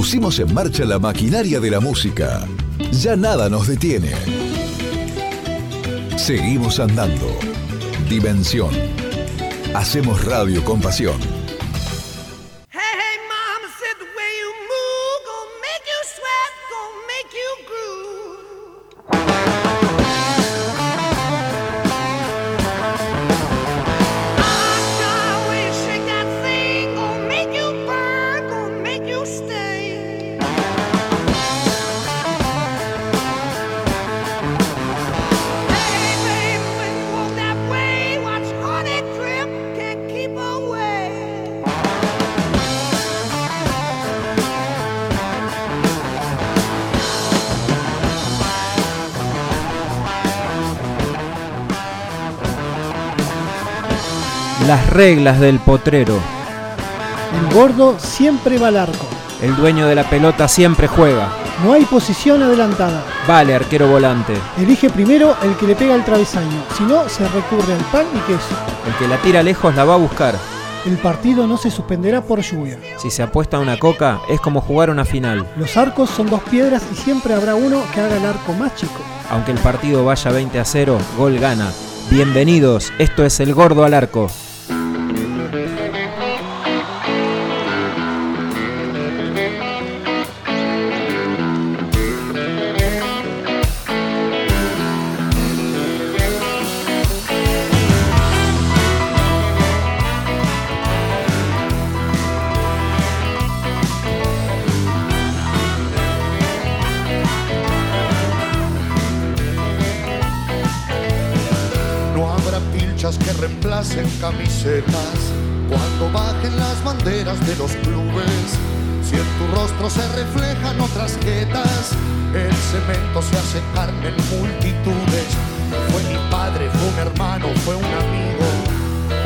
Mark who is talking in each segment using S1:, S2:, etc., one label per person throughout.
S1: pusimos en marcha la maquinaria de la música. Ya nada nos detiene. Seguimos andando. Dimensión. Hacemos radio con pasión.
S2: Reglas del potrero.
S3: El gordo siempre va al arco.
S2: El dueño de la pelota siempre juega.
S3: No hay posición adelantada.
S2: Vale, arquero volante.
S3: Elige primero el que le pega al travesaño. Si no, se recurre al pan y queso.
S2: El que la tira lejos la va a buscar.
S3: El partido no se suspenderá por lluvia.
S2: Si se apuesta a una coca, es como jugar una final.
S3: Los arcos son dos piedras y siempre habrá uno que haga el arco más chico.
S2: Aunque el partido vaya 20 a 0, gol gana. Bienvenidos, esto es El Gordo al Arco.
S4: Pilchas que reemplacen camisetas cuando bajen las banderas de los clubes. Si en tu rostro se reflejan otras jetas, el cemento se hace carne en multitudes. Fue mi padre, fue un hermano, fue un amigo,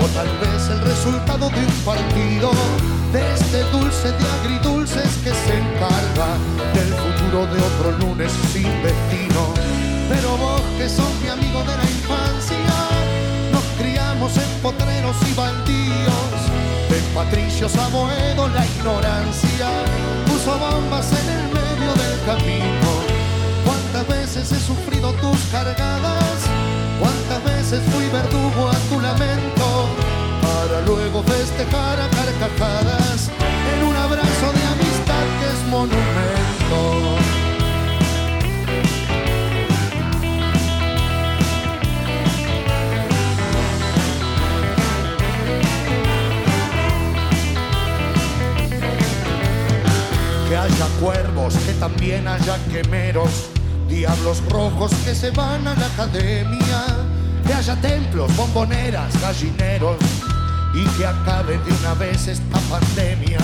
S4: o tal vez el resultado de un partido, de este dulce de agridulces que se encarga del futuro de otro lunes sin destino. Pero vos que sos mi amigo de la en potreros y baldíos. De Patricios a Boedo la ignorancia puso bombas en el medio del camino. ¿Cuántas veces he sufrido tus cargadas? ¿Cuántas veces fui verdugo a tu lamento? Para luego festejar a carcajadas en un abrazo de amistad que es monumento. Haya cuervos, que también haya quemeros, diablos rojos que se van a la academia, que haya templos, bomboneras, gallineros y que acabe de una vez esta pandemia.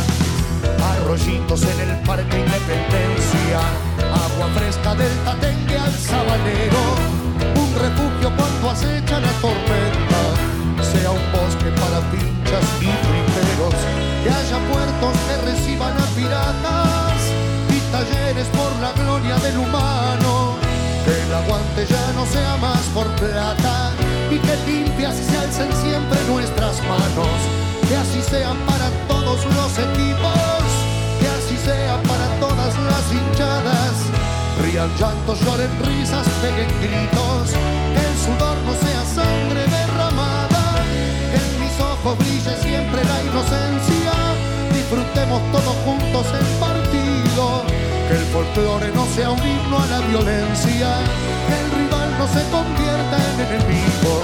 S4: Arroyitos en el Parque Independencia, agua fresca del Tatengue al Sabanero, un refugio cuando acecha la tormenta, sea un bosque para pinchas y triperos, que haya puertos que reciban sea por plata y que limpias se alcen siempre nuestras manos, que así sean para todos los equipos, que así sea para todas las hinchadas. Rían llantos, lloren risas, peguen gritos, que el sudor no sea sangre derramada, que en mis ojos brille siempre la inocencia, disfrutemos todos juntos el partido, que el folclore no sea un himno a la violencia, que el no se convierta en enemigo.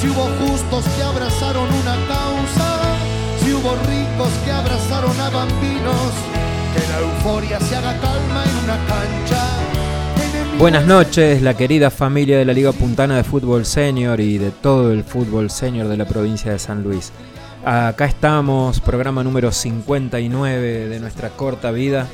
S4: Si hubo justos que abrazaron una causa, si hubo ricos que abrazaron a bambinos, que la euforia se haga calma en una cancha.
S2: Buenas noches, la querida familia de la Liga Puntana de Fútbol Senior y de todo el fútbol senior de la provincia de San Luis. Acá estamos, programa número 59 de nuestra corta vida.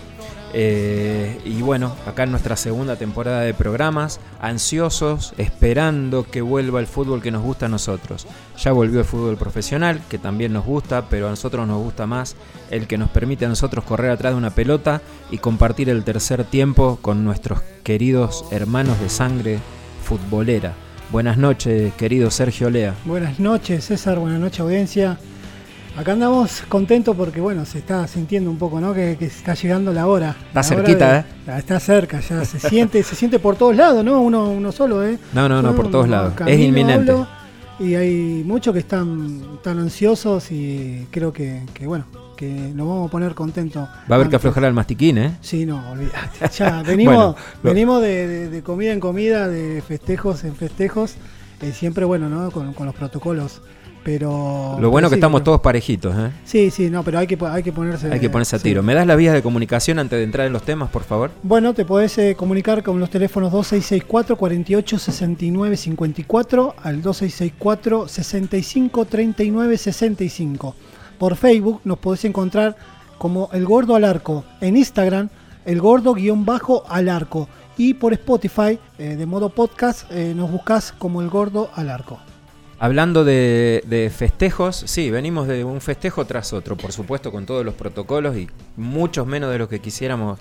S2: Eh, y bueno, acá en nuestra segunda temporada de programas, ansiosos, esperando que vuelva el fútbol que nos gusta a nosotros. Ya volvió el fútbol profesional, que también nos gusta, pero a nosotros nos gusta más el que nos permite a nosotros correr atrás de una pelota y compartir el tercer tiempo con nuestros queridos hermanos de sangre futbolera. Buenas noches, querido Sergio Lea.
S3: Buenas noches, César. Buenas noches, audiencia. Acá andamos contentos porque, bueno, se está sintiendo un poco, ¿no? Que, que está llegando la hora.
S2: Está
S3: La hora
S2: cerquita, ¿eh?
S3: Está cerca, ya se siente, se siente por todos lados, ¿no? Uno, uno solo, ¿eh?
S2: No, no, no, por todos lados.
S3: camino,
S2: Es inminente.
S3: hablo, y hay muchos que están, están ansiosos y creo que, que, bueno, que nos vamos a poner contentos.
S2: Va a haber que aflojar al mastiquín, ¿eh?
S3: Sí, no, olvídate. Ya, venimos,
S2: Bueno, lo-
S3: venimos de, de- de comida en comida, de festejos en festejos, eh, siempre bueno, ¿no? Con, con los protocolos. Pero.
S2: Lo bueno
S3: pero
S2: que
S3: sí,
S2: estamos
S3: pero-
S2: todos parejitos, ¿eh?
S3: Sí, sí, no, pero hay que, hay que ponerse.
S2: Hay que ponerse a
S3: sí.
S2: tiro. ¿Me das las vías de comunicación antes de entrar en los temas, por favor?
S3: Bueno, te podés eh, comunicar con los teléfonos 2664 48 69 54 al 2664 65 39 65. Por Facebook nos podés encontrar como El Gordo al Arco. En Instagram, El Gordo guion bajo al Arco. Y por Spotify, eh, de modo podcast, eh, nos buscas como El Gordo al Arco.
S2: Hablando de, de festejos, sí, venimos de un festejo tras otro, por supuesto con todos los protocolos y muchos menos de los que quisiéramos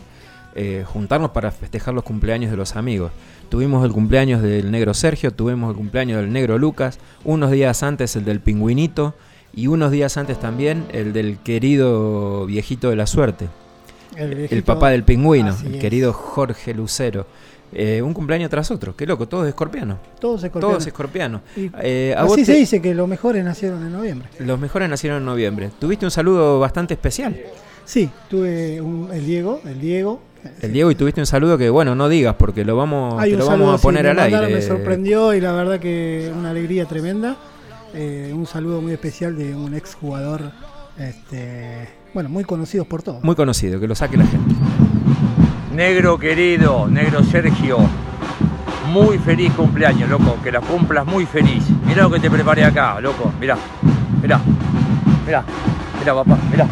S2: eh, juntarnos para festejar los cumpleaños de los amigos. Tuvimos el cumpleaños del negro Sergio, tuvimos el cumpleaños del negro Lucas, unos días antes el del pingüinito y unos días antes también el del querido viejito de la suerte, el
S3: viejito-
S2: papá del pingüino, el querido Jorge Lucero. Eh, un cumpleaños tras otro, qué loco, todos escorpianos.
S3: Todos.
S2: Todos escorpianos.
S3: Y
S2: Eh,
S3: Así
S2: te-
S3: se dice que los mejores nacieron en noviembre.
S2: los mejores nacieron en noviembre. Tuviste un saludo bastante especial.
S3: Sí, tuve un- el Diego, el Diego.
S2: El Diego y tuviste un saludo que, bueno, no digas porque lo vamos, te lo
S3: saludo,
S2: vamos a
S3: sí,
S2: poner
S3: me
S2: al
S3: mandaron,
S2: aire.
S3: Me sorprendió y la verdad que una alegría tremenda. Eh, un saludo muy especial de un ex jugador, este, bueno, muy conocidos por todos.
S2: Muy conocido, que lo saque la gente.
S5: Negro querido, negro Sergio, muy feliz cumpleaños, loco, que la cumplas muy feliz. Mirá lo que te preparé acá, loco, mirá, mirá, mirá, mirá papá, mirá,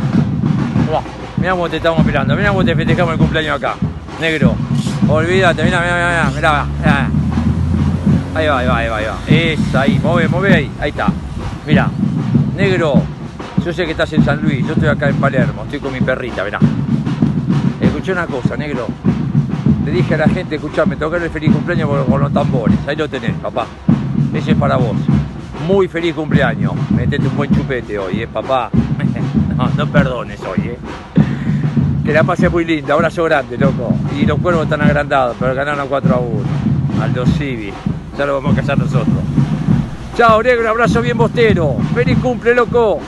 S5: mirá, mirá cómo te estamos mirando, mirá cómo te festejamos el cumpleaños acá, negro, olvídate, mirá, mirá, mirá, mirá. Ahí va, ahí va, ahí va, ahí va. Esa, ahí, move, move ahí, ahí está. Mirá, negro, yo sé que estás en San Luis, yo estoy acá en Palermo, estoy con mi perrita, mirá. Escuché una cosa, negro. Le dije a la gente, escuchame, tocar el feliz cumpleaños con, con los tambores. Ahí lo tenés, papá. Ese es para vos. Muy feliz cumpleaños. Metete un buen chupete hoy, eh, papá. no, no perdones hoy, eh. Que la pase muy linda, abrazo grande, loco. Y los cuervos están agrandados, pero ganaron 4 a 1. Aldo Civi. Ya lo vamos a casar nosotros. Chao, negro, abrazo bien bostero. Feliz cumple, loco.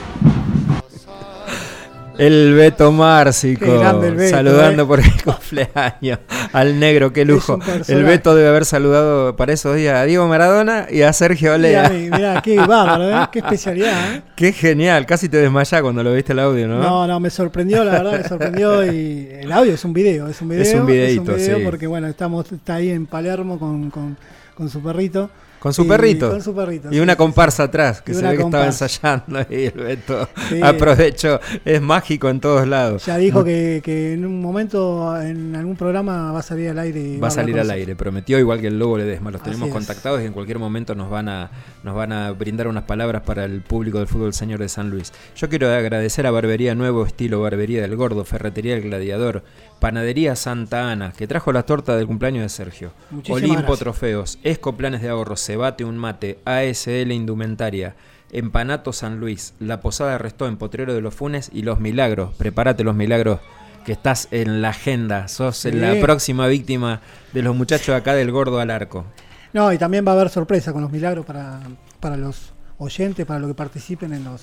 S2: El Beto Márcico,
S3: Beto,
S2: saludando
S3: eh.
S2: por el cumpleaños al negro, qué lujo. El Beto debe haber saludado para esos días a Diego Maradona y a Sergio
S3: Mirá,
S2: Olea.
S3: mirá, qué bárbaro, ¿eh? qué especialidad. ¿eh?
S2: Qué genial, casi te desmayás cuando lo viste el audio, ¿no?
S3: ¿no? no, me sorprendió, la verdad, me sorprendió. Y el audio es un video, es un video.
S2: Es un videíto,
S3: video
S2: sí.
S3: porque, bueno, estamos, está ahí en Palermo con, con, con su perrito.
S2: Con su
S3: Y-
S2: perrito.
S3: Con su perrito.
S2: Y
S3: sí,
S2: una
S3: sí,
S2: comparsa atrás, que
S3: Y
S2: se ve que
S3: comparsa.
S2: estaba ensayando ahí el Beto.
S3: Sí.
S2: Aprovecho, es mágico en todos lados.
S3: Ya dijo que, que en un momento, en algún programa, va a salir al aire. y
S2: Va a salir al aire, prometió igual que el Lobo Ledesma. Los
S3: Así
S2: tenemos
S3: es.
S2: contactados y en cualquier momento nos van a nos van a brindar unas palabras para el público del fútbol señor de San Luis. Yo quiero agradecer a Barbería Nuevo Estilo, Barbería del Gordo, Ferretería del Gladiador, Panadería Santa Ana, que trajo la torta del cumpleaños de Sergio.
S3: Muchísimas
S2: Olimpo
S3: gracias.
S2: Trofeos, Esco Planes de Ahorro, Cebate Un Mate, ASL Indumentaria, Empanato San Luis, La Posada de Restó en Potrero de los Funes y Los Milagros. Prepárate los milagros que estás en la agenda, sos la próxima víctima de los muchachos acá del Gordo al Arco.
S3: No, y también va a haber sorpresa con los milagros para, para los oyentes, para los que participen en los.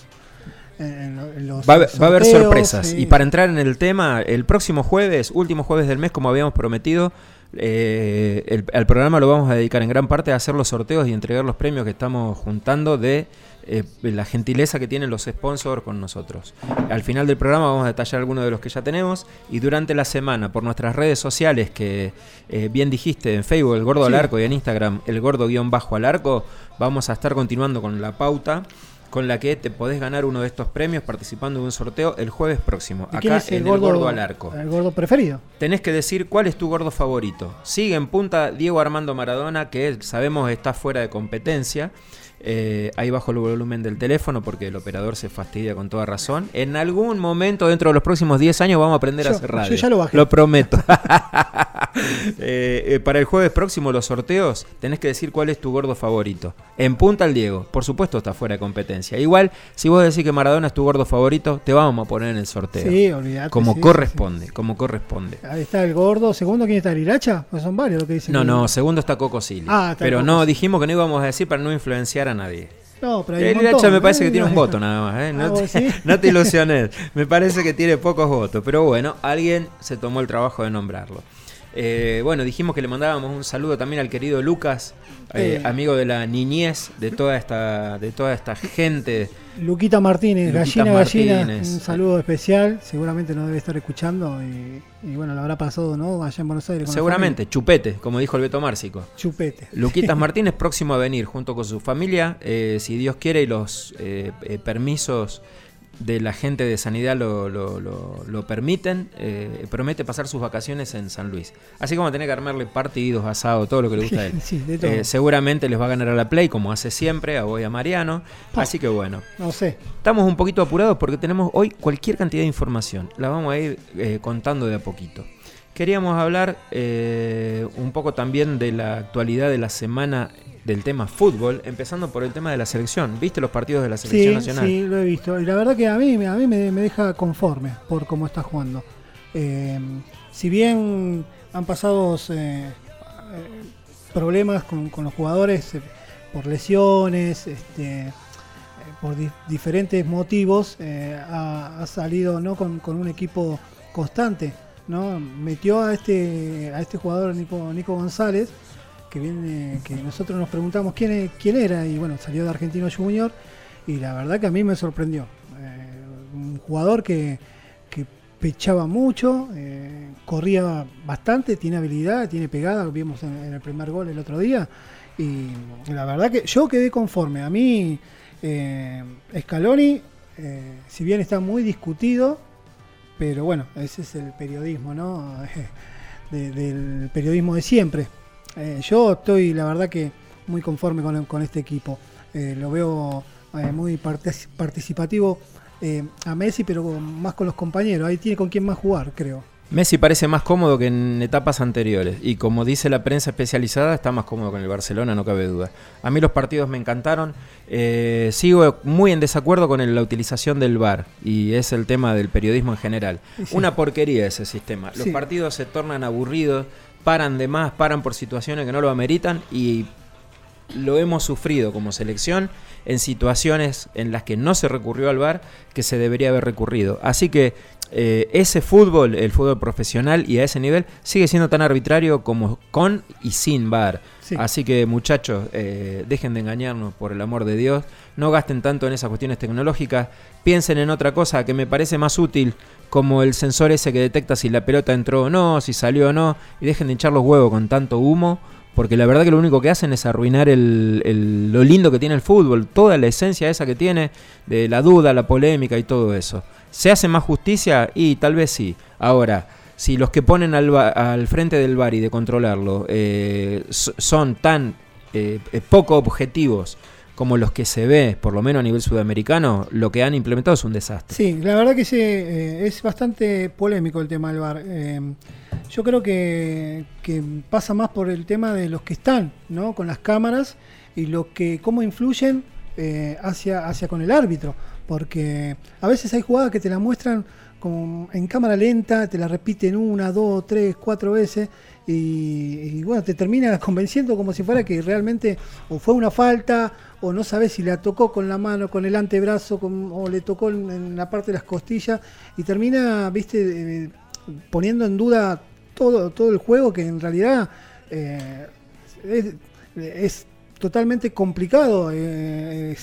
S3: En, en los
S2: Va a, haber- va a haber
S3: sorteos,
S2: sorpresas.
S3: sí.
S2: Y para entrar en el tema, el próximo jueves, último jueves del mes, como habíamos prometido, eh, el, al programa lo vamos a dedicar en gran parte a hacer los sorteos y entregar los premios que estamos juntando de eh, la gentileza que tienen los sponsors con nosotros. Al final del programa vamos a detallar algunos de los que ya tenemos y durante la semana por nuestras redes sociales que eh, bien dijiste en Facebook el gordo al arco y en Instagram el gordo guion bajo al arco vamos a estar continuando con la pauta con la que te podés ganar uno de estos premios participando de un sorteo el jueves próximo,
S3: ¿Y quién
S2: acá
S3: es
S2: en el gordo al arco.
S3: El gordo preferido.
S2: Tenés que decir cuál es tu gordo favorito. Sigue en punta Diego Armando Maradona, que sabemos está fuera de competencia. Eh, ahí bajo el volumen del teléfono porque el operador se fastidia con toda razón. En algún momento dentro de los próximos 10 años vamos a aprender a hacer radio.
S3: yo ya lo bajé.
S2: Lo prometo. Eh, eh, para el jueves próximo, los sorteos, tenés que decir cuál es tu gordo favorito. En punta al Diego, por supuesto está fuera de competencia. Igual, si vos decís que Maradona es tu gordo favorito, te vamos a poner en el sorteo.
S3: Sí, olvídate.
S2: Como
S3: sí,
S2: corresponde, como corresponde.
S3: Ahí está el gordo. Segundo, ¿quién está? ¿El Iracha? Pues son varios lo que dicen.
S2: No, no, segundo está Coco Silly.
S3: Ah, está
S2: Pero
S3: Coco
S2: no, dijimos que no íbamos a decir para no influenciar a nadie.
S3: No, pero hay
S2: El
S3: montón,
S2: Iracha me parece
S3: ¿eh?
S2: que tiene un voto nada más, ¿eh?
S3: Ah,
S2: No,
S3: ¿vos
S2: te,
S3: sí?
S2: no te ilusiones. Me parece que tiene pocos votos, pero bueno, alguien se tomó el trabajo de nombrarlo. Eh, bueno, dijimos que le mandábamos un saludo también al querido Lucas, eh, amigo de la niñez de toda esta, de toda esta gente.
S3: Luquita Martínez,
S2: Luquita
S3: gallina, gallina, un saludo especial, seguramente nos debe estar escuchando y, y bueno, lo habrá pasado, ¿no? Allá en Buenos Aires. con
S2: Seguramente, chupete, como dijo el Beto Márcico.
S3: Chupete.
S2: Luquitas Martínez próximo a venir junto con su familia, eh, si Dios quiere y los eh, permisos de la gente de sanidad lo, lo- lo- lo permiten, eh, promete pasar sus vacaciones en San Luis. Así como tener que armarle partidos, asado, todo lo que le gusta a él.
S3: Sí, de todo.
S2: Eh, seguramente les va a ganar a la Play como hace siempre, a vos y a Mariano.
S3: Pa.
S2: Así que bueno,
S3: No sé.
S2: estamos un poquito apurados porque tenemos hoy cualquier cantidad de información. La vamos a ir eh, contando de a poquito. Queríamos hablar eh, un poco también de la actualidad de la semana del tema fútbol, empezando por el tema de la selección. ¿Viste los partidos de la selección
S3: Sí,
S2: nacional?
S3: sí, lo he visto. Y la verdad que a mí, a mí me, me deja conforme por cómo está jugando. Eh, si bien han pasado eh, eh, problemas con, con los jugadores eh, por lesiones, este, por di- diferentes motivos, ha, ha salido ¿no? con, con un equipo constante. ¿No? Metió a este, a este jugador Nico, Nico González, que viene, que nosotros nos preguntamos quién, quién era, y bueno, salió de Argentino Junior, y la verdad que a mí me sorprendió. Eh, un jugador que, que pechaba mucho, eh, corría bastante, tiene habilidad, tiene pegada, lo vimos en, el primer gol el otro día, y la verdad que yo quedé conforme. A mí, eh, Scaloni, si bien está muy discutido, pero bueno, ese es el periodismo, ¿no? De- del periodismo de siempre. Eh, yo estoy, la verdad, que muy conforme con, con este equipo. Eh, lo veo eh, muy partic- participativo a Messi, pero más con los compañeros. Ahí tiene con quién más jugar, creo.
S2: Messi parece más cómodo que en etapas anteriores y como dice la prensa especializada está más cómodo con el Barcelona, no cabe duda. A mí los partidos me encantaron, Eh, sigo muy en desacuerdo con la utilización del VAR y es el tema del periodismo en general.
S3: Sí.
S2: Una porquería ese sistema. Los
S3: Sí.
S2: partidos se tornan aburridos, paran de más, paran por situaciones que no lo ameritan y lo hemos sufrido como selección en situaciones en las que no se recurrió al VAR que se debería haber recurrido. Así que eh, ese fútbol, el fútbol profesional y a ese nivel, sigue siendo tan arbitrario como con y sin VAR.
S3: Sí.
S2: Así que muchachos, eh, dejen de engañarnos por el amor de Dios, no gasten tanto en esas cuestiones tecnológicas, piensen en otra cosa que me parece más útil como el sensor ese que detecta si la pelota entró o no, si salió o no, y dejen de hinchar los huevos con tanto humo, porque la verdad que lo único que hacen es arruinar el, el- lo lindo que tiene el fútbol, toda la esencia esa que tiene, de la duda, la polémica y todo eso. ¿Se hace más justicia? Y tal vez sí. Ahora, si los que ponen al, al frente del bar y de controlarlo eh, so- son tan eh, eh, poco objetivos como los que se ve, por lo menos a nivel sudamericano, lo que han implementado es un desastre.
S3: Sí, la verdad que sí, eh, es bastante polémico el tema del VAR. Eh, yo creo que, pasa más por el tema de los que están, ¿no? Con las cámaras y lo que cómo influyen eh, hacia, hacia con el árbitro. Porque a veces hay jugadas que te la muestran como en cámara lenta, te la repiten una, dos, tres, cuatro veces y, y, bueno, te termina convenciendo como si fuera que realmente o fue una falta o no sabes si la tocó con la mano, con el antebrazo o le tocó en, la parte de las costillas y termina, viste, eh, poniendo en duda todo, todo el juego que en realidad eh, es, totalmente complicado eh,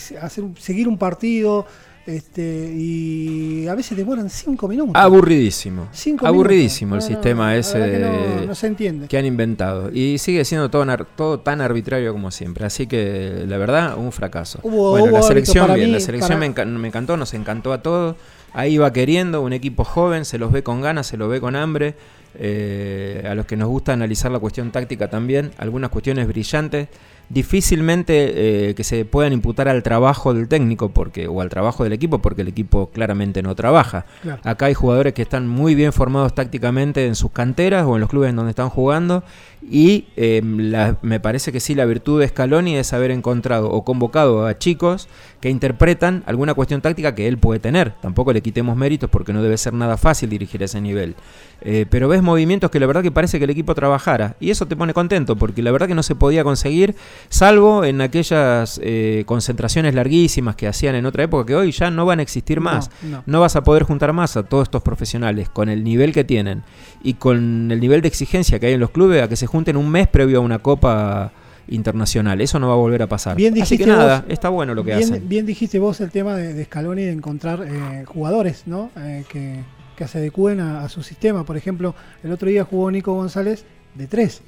S3: seguir un partido este, y a veces demoran cinco minutos.
S2: Aburridísimo.
S3: Cinco
S2: Aburridísimo
S3: minutos.
S2: el
S3: No,
S2: sistema ese
S3: que no, se entiende.
S2: que han inventado. Y sigue siendo todo, todo tan arbitrario como siempre. Así que, la verdad, un fracaso.
S3: Hubo-
S2: bueno,
S3: hubo
S2: la selección, bien,
S3: mí,
S2: la selección
S3: para-
S2: me, enca- me encantó, nos encantó a todos. Ahí va queriendo, un equipo joven, se los ve con ganas, se los ve con hambre. eh, a los que nos gusta analizar la cuestión táctica también, algunas cuestiones brillantes, difícilmente eh, que se puedan imputar al trabajo del técnico porque o al trabajo del equipo porque el equipo claramente no trabaja.
S3: Claro.
S2: Acá hay jugadores que están muy bien formados tácticamente en sus canteras o en los clubes en donde están jugando y eh, la- me parece que sí la virtud de Scaloni es haber encontrado o convocado a chicos que interpretan alguna cuestión táctica que él puede tener. Tampoco le quitemos méritos porque no debe ser nada fácil dirigir a ese nivel. Eh, pero ves movimientos que la verdad que parece que el equipo trabajara y eso te pone contento porque la verdad que no se podía conseguir salvo en aquellas eh, concentraciones larguísimas que hacían en otra época que hoy ya no van a existir más.
S3: No, no.
S2: No vas a poder juntar más a todos estos profesionales con el nivel que tienen y con el nivel de exigencia que hay en los clubes a que se junten un mes previo a una copa internacional. Eso no va a volver a pasar.
S3: Bien
S2: Así que
S3: dijiste
S2: nada,
S3: vos-
S2: está bueno lo que
S3: bien,
S2: hacen.
S3: bien dijiste vos el tema de, de Scaloni de encontrar eh, jugadores ¿no? Eh, que, que se adecúen a, a su sistema. Por ejemplo, el otro día jugó Nico González de tres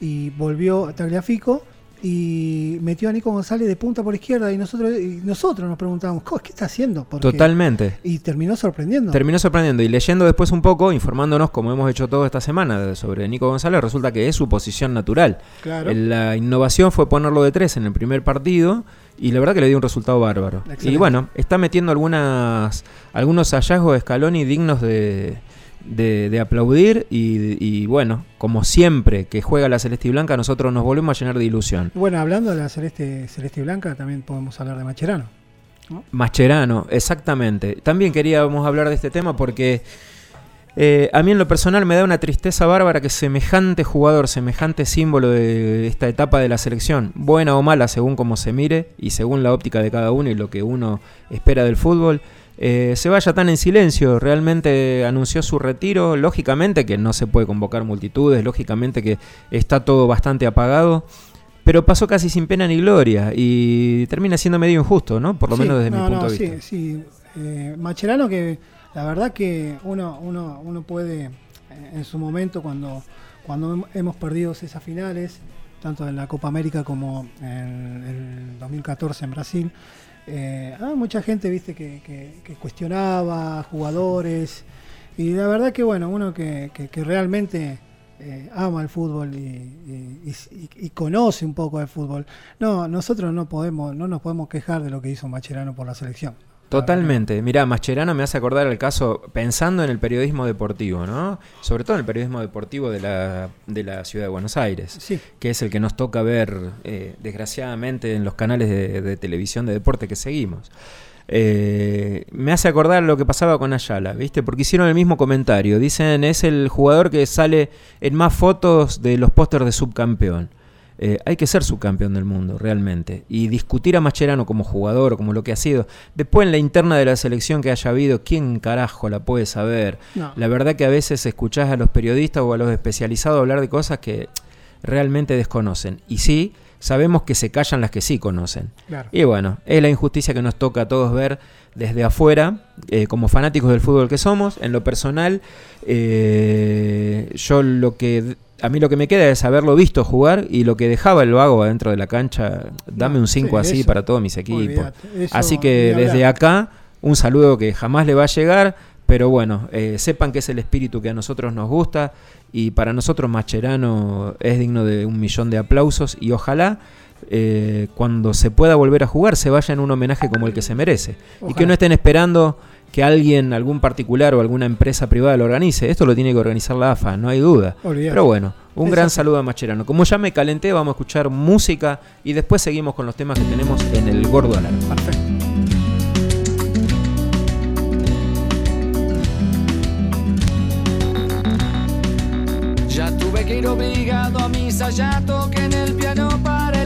S3: y volvió Tagliafico y metió a Nico González de punta por izquierda y nosotros y nosotros nos preguntábamos "Co, ¿qué está haciendo? Porque-
S2: Totalmente.
S3: y terminó sorprendiendo.
S2: Terminó sorprendiendo y leyendo después un poco, informándonos como hemos hecho toda esta semana sobre Nico González, resulta que es su posición natural.
S3: claro.
S2: La innovación fue ponerlo de tres en el primer partido y la verdad que le dio un resultado bárbaro.
S3: Excelente.
S2: Y bueno, está metiendo algunas algunos hallazgos de Scaloni dignos de, de- de aplaudir y, y bueno, como siempre que juega la Celeste y Blanca, nosotros nos volvemos a llenar de ilusión.
S3: Bueno, hablando de la celeste, celeste y blanca, también podemos hablar de Macherano.
S2: Mascherano, exactamente. También queríamos hablar de este tema porque eh, a mí en lo personal me da una tristeza bárbara que semejante jugador, semejante símbolo de esta etapa de la selección, buena o mala según como se mire y según la óptica de cada uno y lo que uno espera del fútbol, eh, se vaya tan en silencio. Realmente anunció su retiro, lógicamente que no se puede convocar multitudes, lógicamente que está todo bastante apagado. Pero pasó casi sin pena ni gloria y termina siendo medio injusto, ¿no? Por lo
S3: Sí,
S2: menos desde
S3: no,
S2: mi punto
S3: no,
S2: de
S3: sí,
S2: vista.
S3: Sí, Eh, Macherano que la verdad que uno, uno, uno puede eh, en su momento cuando, cuando hem- hemos perdido esas finales, tanto en la Copa América como en el 2014 en Brasil, eh, ah, mucha gente viste que, cuestionaba jugadores y la verdad que bueno, uno que, realmente eh, ama el fútbol y, y- conoce un poco de fútbol. No, nosotros no podemos, no nos podemos quejar de lo que hizo Macherano por la selección.
S2: Totalmente. Mirá, Mascherano me hace acordar el caso, pensando en el periodismo deportivo, ¿no? Sobre todo en el periodismo deportivo de la, de la ciudad de Buenos Aires,
S3: Sí,
S2: que es el que nos toca ver, eh, desgraciadamente, en los canales de, de televisión de deporte que seguimos. Eh, me hace acordar lo que pasaba con Ayala, ¿viste? Porque hicieron el mismo comentario. Dicen, es el jugador que sale en más fotos de los pósters de subcampeón. Eh, hay que ser subcampeón del mundo, realmente. Y discutir a Mascherano como jugador o como lo que ha sido. Después en la interna de la selección que haya habido, ¿quién carajo la puede saber?
S3: no.
S2: La verdad que a veces escuchás a los periodistas o a los especializados hablar de cosas que realmente desconocen. Y sí, sabemos que se callan las que sí conocen.
S3: claro.
S2: Y bueno, es la injusticia que nos toca a todos ver desde afuera, eh, como fanáticos del fútbol que somos. En lo personal, eh, yo lo que a mí lo que me queda es haberlo visto jugar y lo que dejaba el vago adentro de la cancha, dame un 5
S3: sí,
S2: así
S3: eso.
S2: para todos mis equipos.
S3: Eso
S2: Así que desde acá, un saludo que jamás le va a llegar, pero bueno, eh, sepan que es el espíritu que a nosotros nos gusta y para nosotros Mascherano es digno de un millón de aplausos y ojalá eh, cuando se pueda volver a jugar se vaya en un homenaje como el que se merece y que no estén esperando que alguien, algún particular o alguna empresa privada lo organice. Esto lo tiene que organizar la AFA, no hay duda. Pero bueno, un gran saludo a Mascherano. Como ya me calenté, vamos a escuchar música y después seguimos con los temas que tenemos en el Gordo Alarma.
S3: Perfecto.
S6: Ya tuve que ir obligado a misa, ya toqué en el piano para ya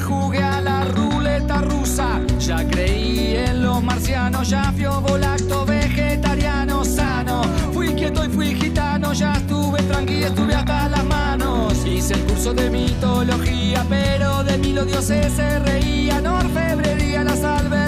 S6: jugué a la ruleta rusa. Ya creí en los marcianos, ya fui volacto vegetariano sano. Fui quieto y fui gitano, ya estuve tranquilo, estuve hasta las manos. Hice el curso de mitología, pero de mí los dioses se reían. Orfebrería, la salve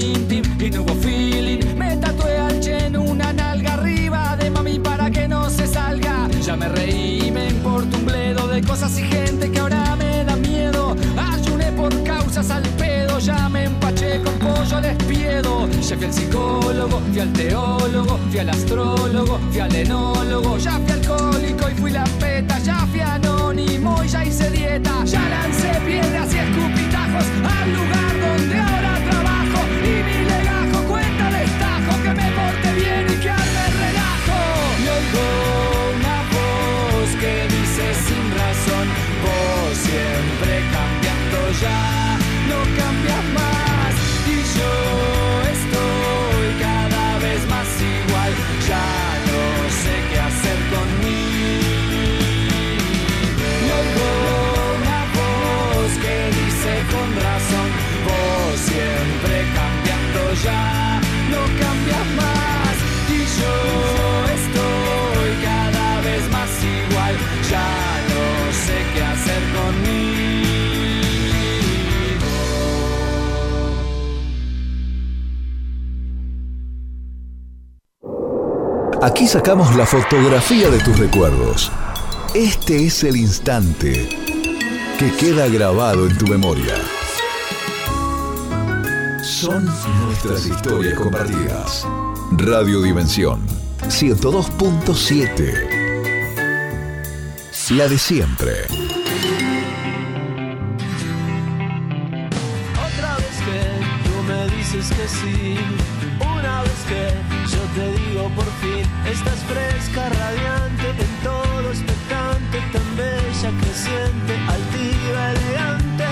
S6: eta
S1: Aquí sacamos la fotografía de tus recuerdos. Este es el instante que queda grabado en tu memoria. Son nuestras historias compartidas. Radio Dimensión 102.7. La de siempre.
S7: Otra vez que tú me dices que sí, estás fresca, radiante, en todo expectante, tan bella, creciente, altiva, elegante.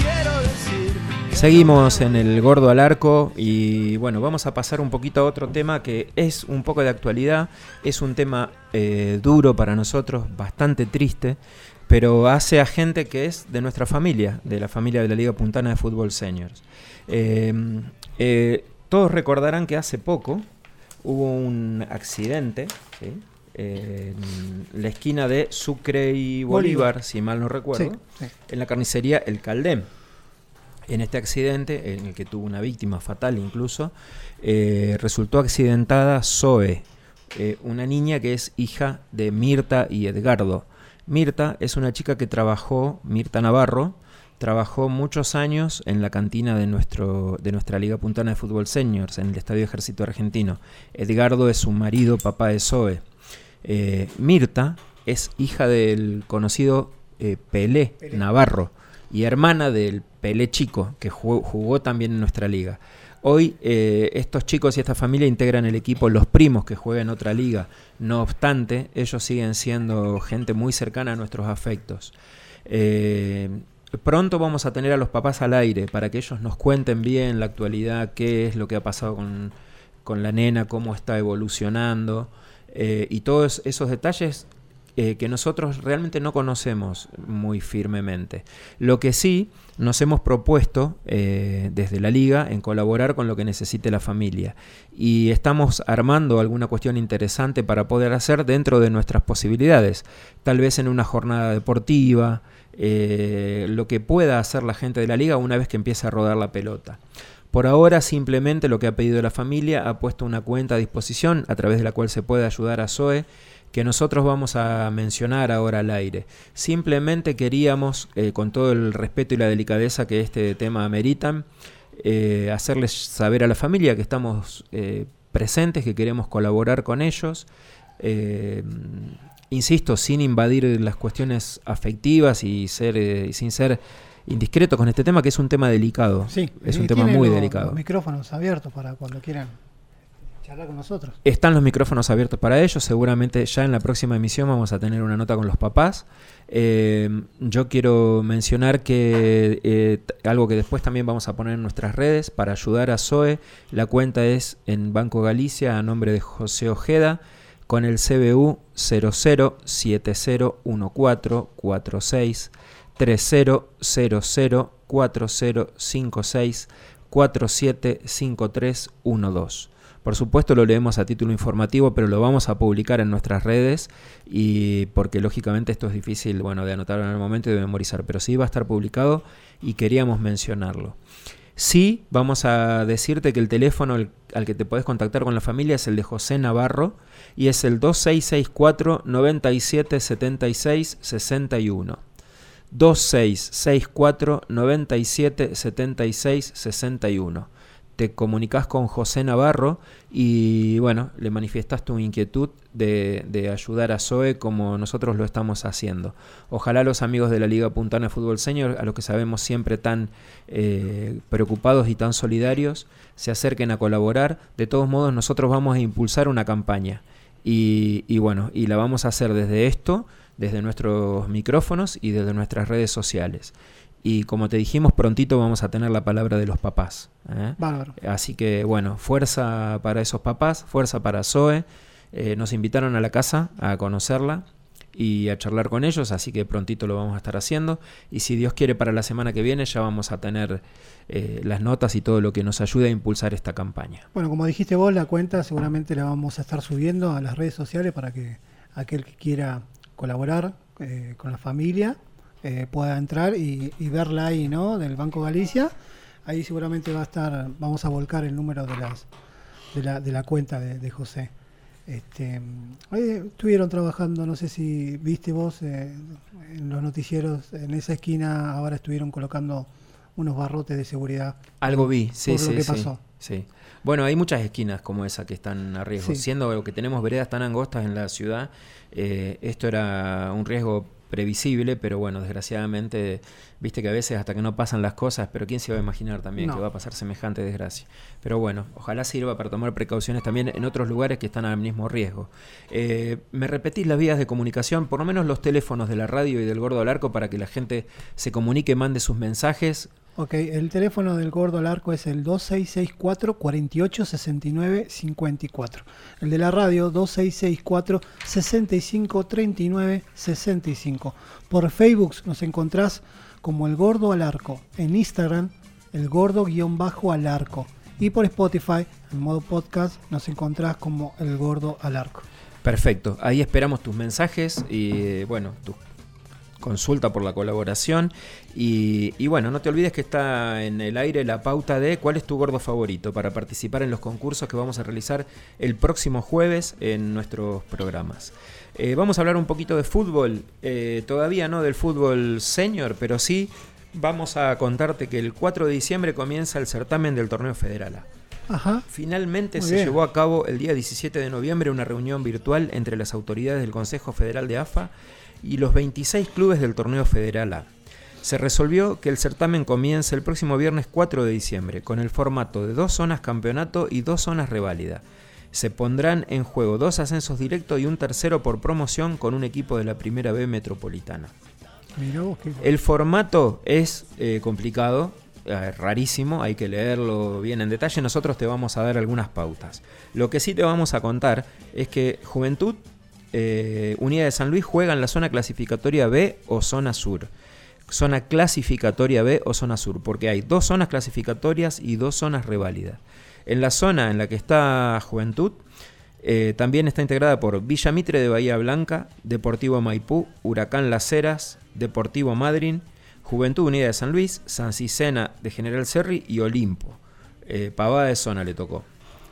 S7: Quiero decir.
S2: Seguimos en el gordo al arco y bueno, vamos a pasar un poquito a otro tema que es un poco de actualidad, es un tema eh, duro para nosotros, bastante triste, pero hace a gente que es de nuestra familia, de la familia de la Liga Puntana de Fútbol Seniors. Eh, eh, todos recordarán que hace poco hubo un accidente ¿sí? Eh, en la esquina de Sucre y Bolívar,
S3: Bolívar.
S2: si mal no recuerdo,
S3: Sí, sí.
S2: en la carnicería El Caldem. En este accidente, en el que tuvo una víctima fatal incluso, eh, resultó accidentada Zoe, eh, una niña que es hija de Mirta y Edgardo. Mirta es una chica que trabajó, Mirta Navarro, trabajó muchos años en la cantina de, nuestro, de nuestra Liga Puntana de Fútbol Seniors, en el Estadio Ejército Argentino. Edgardo es su marido, papá de Zoe. Eh, Mirta es hija del conocido eh, Pelé,
S3: Pelé.
S2: Navarro y hermana del Pelé Chico, que jugó, jugó también en nuestra liga. Hoy eh, estos chicos y esta familia integran el equipo Los Primos, que juega en otra liga. No obstante, ellos siguen siendo gente muy cercana a nuestros afectos. Eh, pronto vamos a tener a los papás al aire para que ellos nos cuenten bien la actualidad, qué es lo que ha pasado con, con la nena, cómo está evolucionando eh, y todos esos detalles eh, que nosotros realmente no conocemos muy firmemente. Lo que sí nos hemos propuesto eh, desde la liga en colaborar con lo que necesite la familia y estamos armando alguna cuestión interesante para poder hacer dentro de nuestras posibilidades, tal vez en una jornada deportiva, eh, lo que pueda hacer la gente de la liga una vez que empiece a rodar la pelota. Por ahora simplemente lo que ha pedido la familia ha puesto una cuenta a disposición a través de la cual se puede ayudar a Zoe que nosotros vamos a mencionar ahora al aire. Simplemente queríamos, eh, con todo el respeto y la delicadeza que este tema ameritan, eh, hacerles saber a la familia que estamos presentes, que queremos colaborar con ellos. Insisto, sin invadir las cuestiones afectivas y ser, sin ser indiscreto con este tema, que es un tema delicado.
S3: Sí,
S2: es un tema muy
S3: los,
S2: delicado.
S3: Los micrófonos abiertos para cuando quieran charlar con nosotros.
S2: Están los micrófonos abiertos para ellos. Seguramente ya en la próxima emisión vamos a tener una nota con los papás. Eh, yo quiero mencionar que eh, algo que después también vamos a poner en nuestras redes para ayudar a Zoe. La cuenta es en Banco Galicia a nombre de José Ojeda con el CBU 00701446 3000 4056 475312. Por supuesto lo leemos a título informativo, pero lo vamos a publicar en nuestras redes y porque lógicamente esto es difícil, bueno, de anotar en el momento y de memorizar, pero sí va a estar publicado y queríamos mencionarlo. Sí, vamos a decirte que el teléfono al, que te puedes contactar con la familia es el de José Navarro y es el 2664 9776 61. 2664 9776 61 te comunicas con José Navarro y bueno, le manifiestas tu inquietud de, ayudar a Zoe como nosotros lo estamos haciendo. Ojalá los amigos de la Liga Puntana de Fútbol Senior, a los que sabemos siempre tan eh, preocupados y tan solidarios, se acerquen a colaborar. De todos modos, nosotros vamos a impulsar una campaña y, y bueno, y la vamos a hacer desde esto, desde nuestros micrófonos y desde nuestras redes sociales. Y como te dijimos, prontito vamos a tener la palabra de los papás. ¿eh? Así que bueno, fuerza para esos papás, fuerza para Zoe. Eh, nos invitaron a la casa a conocerla y a charlar con ellos, así que prontito lo vamos a estar haciendo. Y si Dios quiere, para la semana que viene ya vamos a tener eh, las notas y todo lo que nos ayude a impulsar esta campaña.
S3: Bueno, como dijiste vos, la cuenta seguramente la vamos a estar subiendo a las redes sociales para que aquel que quiera colaborar con la familia eh, pueda entrar y, verla ahí, ¿no? Del Banco Galicia. Ahí seguramente va a estar, vamos a volcar el número de las de la, de la cuenta de, José. Este, estuvieron trabajando, no sé si viste vos eh, en los noticieros, en esa esquina ahora estuvieron colocando unos barrotes de seguridad.
S2: Algo vi, sí,
S3: sí,
S2: lo que
S3: pasó.
S2: Sí. Bueno, hay muchas esquinas como esa que están a riesgo. Siendo que tenemos veredas tan angostas en la ciudad, eh, esto era un riesgo previsible, pero bueno, desgraciadamente, viste que a veces hasta que no pasan las cosas, pero quién se va a imaginar también que va a pasar semejante desgracia. Pero bueno, ojalá sirva para tomar precauciones también en otros lugares que están al mismo riesgo. Eh, me repetís las vías de comunicación, por lo menos los teléfonos de la radio y del Gordo al Arco para que la gente se comunique, mande sus mensajes.
S3: Ok, el teléfono del Gordo al Arco es el 2664 4869 54. El de la radio 2664 6539 65. Por Facebook nos encontrás como el Gordo al Arco. En Instagram, el Gordo-al Arco. Y por Spotify, en modo podcast, nos encontrás como el Gordo al Arco.
S2: Perfecto, ahí esperamos tus mensajes y bueno, tus consulta por la colaboración. Y, bueno, no te olvides que está en el aire la pauta de cuál es tu gordo favorito para participar en los concursos que vamos a realizar el próximo jueves en nuestros programas. Eh, vamos a hablar un poquito de fútbol, eh, todavía no del fútbol senior, pero sí vamos a contarte que el 4 de diciembre comienza el certamen del torneo federal.
S3: Ajá.
S2: Finalmente se llevó a cabo el día 17 de noviembre una reunión virtual entre las autoridades del Consejo Federal de AFA y los 26 clubes del torneo federal A. Se resolvió que el certamen comience el próximo viernes 4 de diciembre, con el formato de dos zonas campeonato y dos zonas reválida. Se pondrán en juego dos ascensos directos y un tercero por promoción con un equipo de la primera B metropolitana. El formato es eh, complicado, eh, rarísimo, hay que leerlo bien en detalle. Nosotros te vamos a dar algunas pautas. Lo que sí te vamos a contar es que Juventud eh, Unida de San Luis juega en la zona clasificatoria B o zona sur. Zona clasificatoria B o zona sur, porque hay dos zonas clasificatorias y dos zonas reválidas. En la zona en la que está Juventud, eh, también está integrada por Villa Mitre de Bahía Blanca, Deportivo Maipú, Huracán Las Heras, Deportivo Madryn, Juventud Unida de San Luis, San Cicena de General Serri y Olimpo. Eh, Pavada de zona le tocó.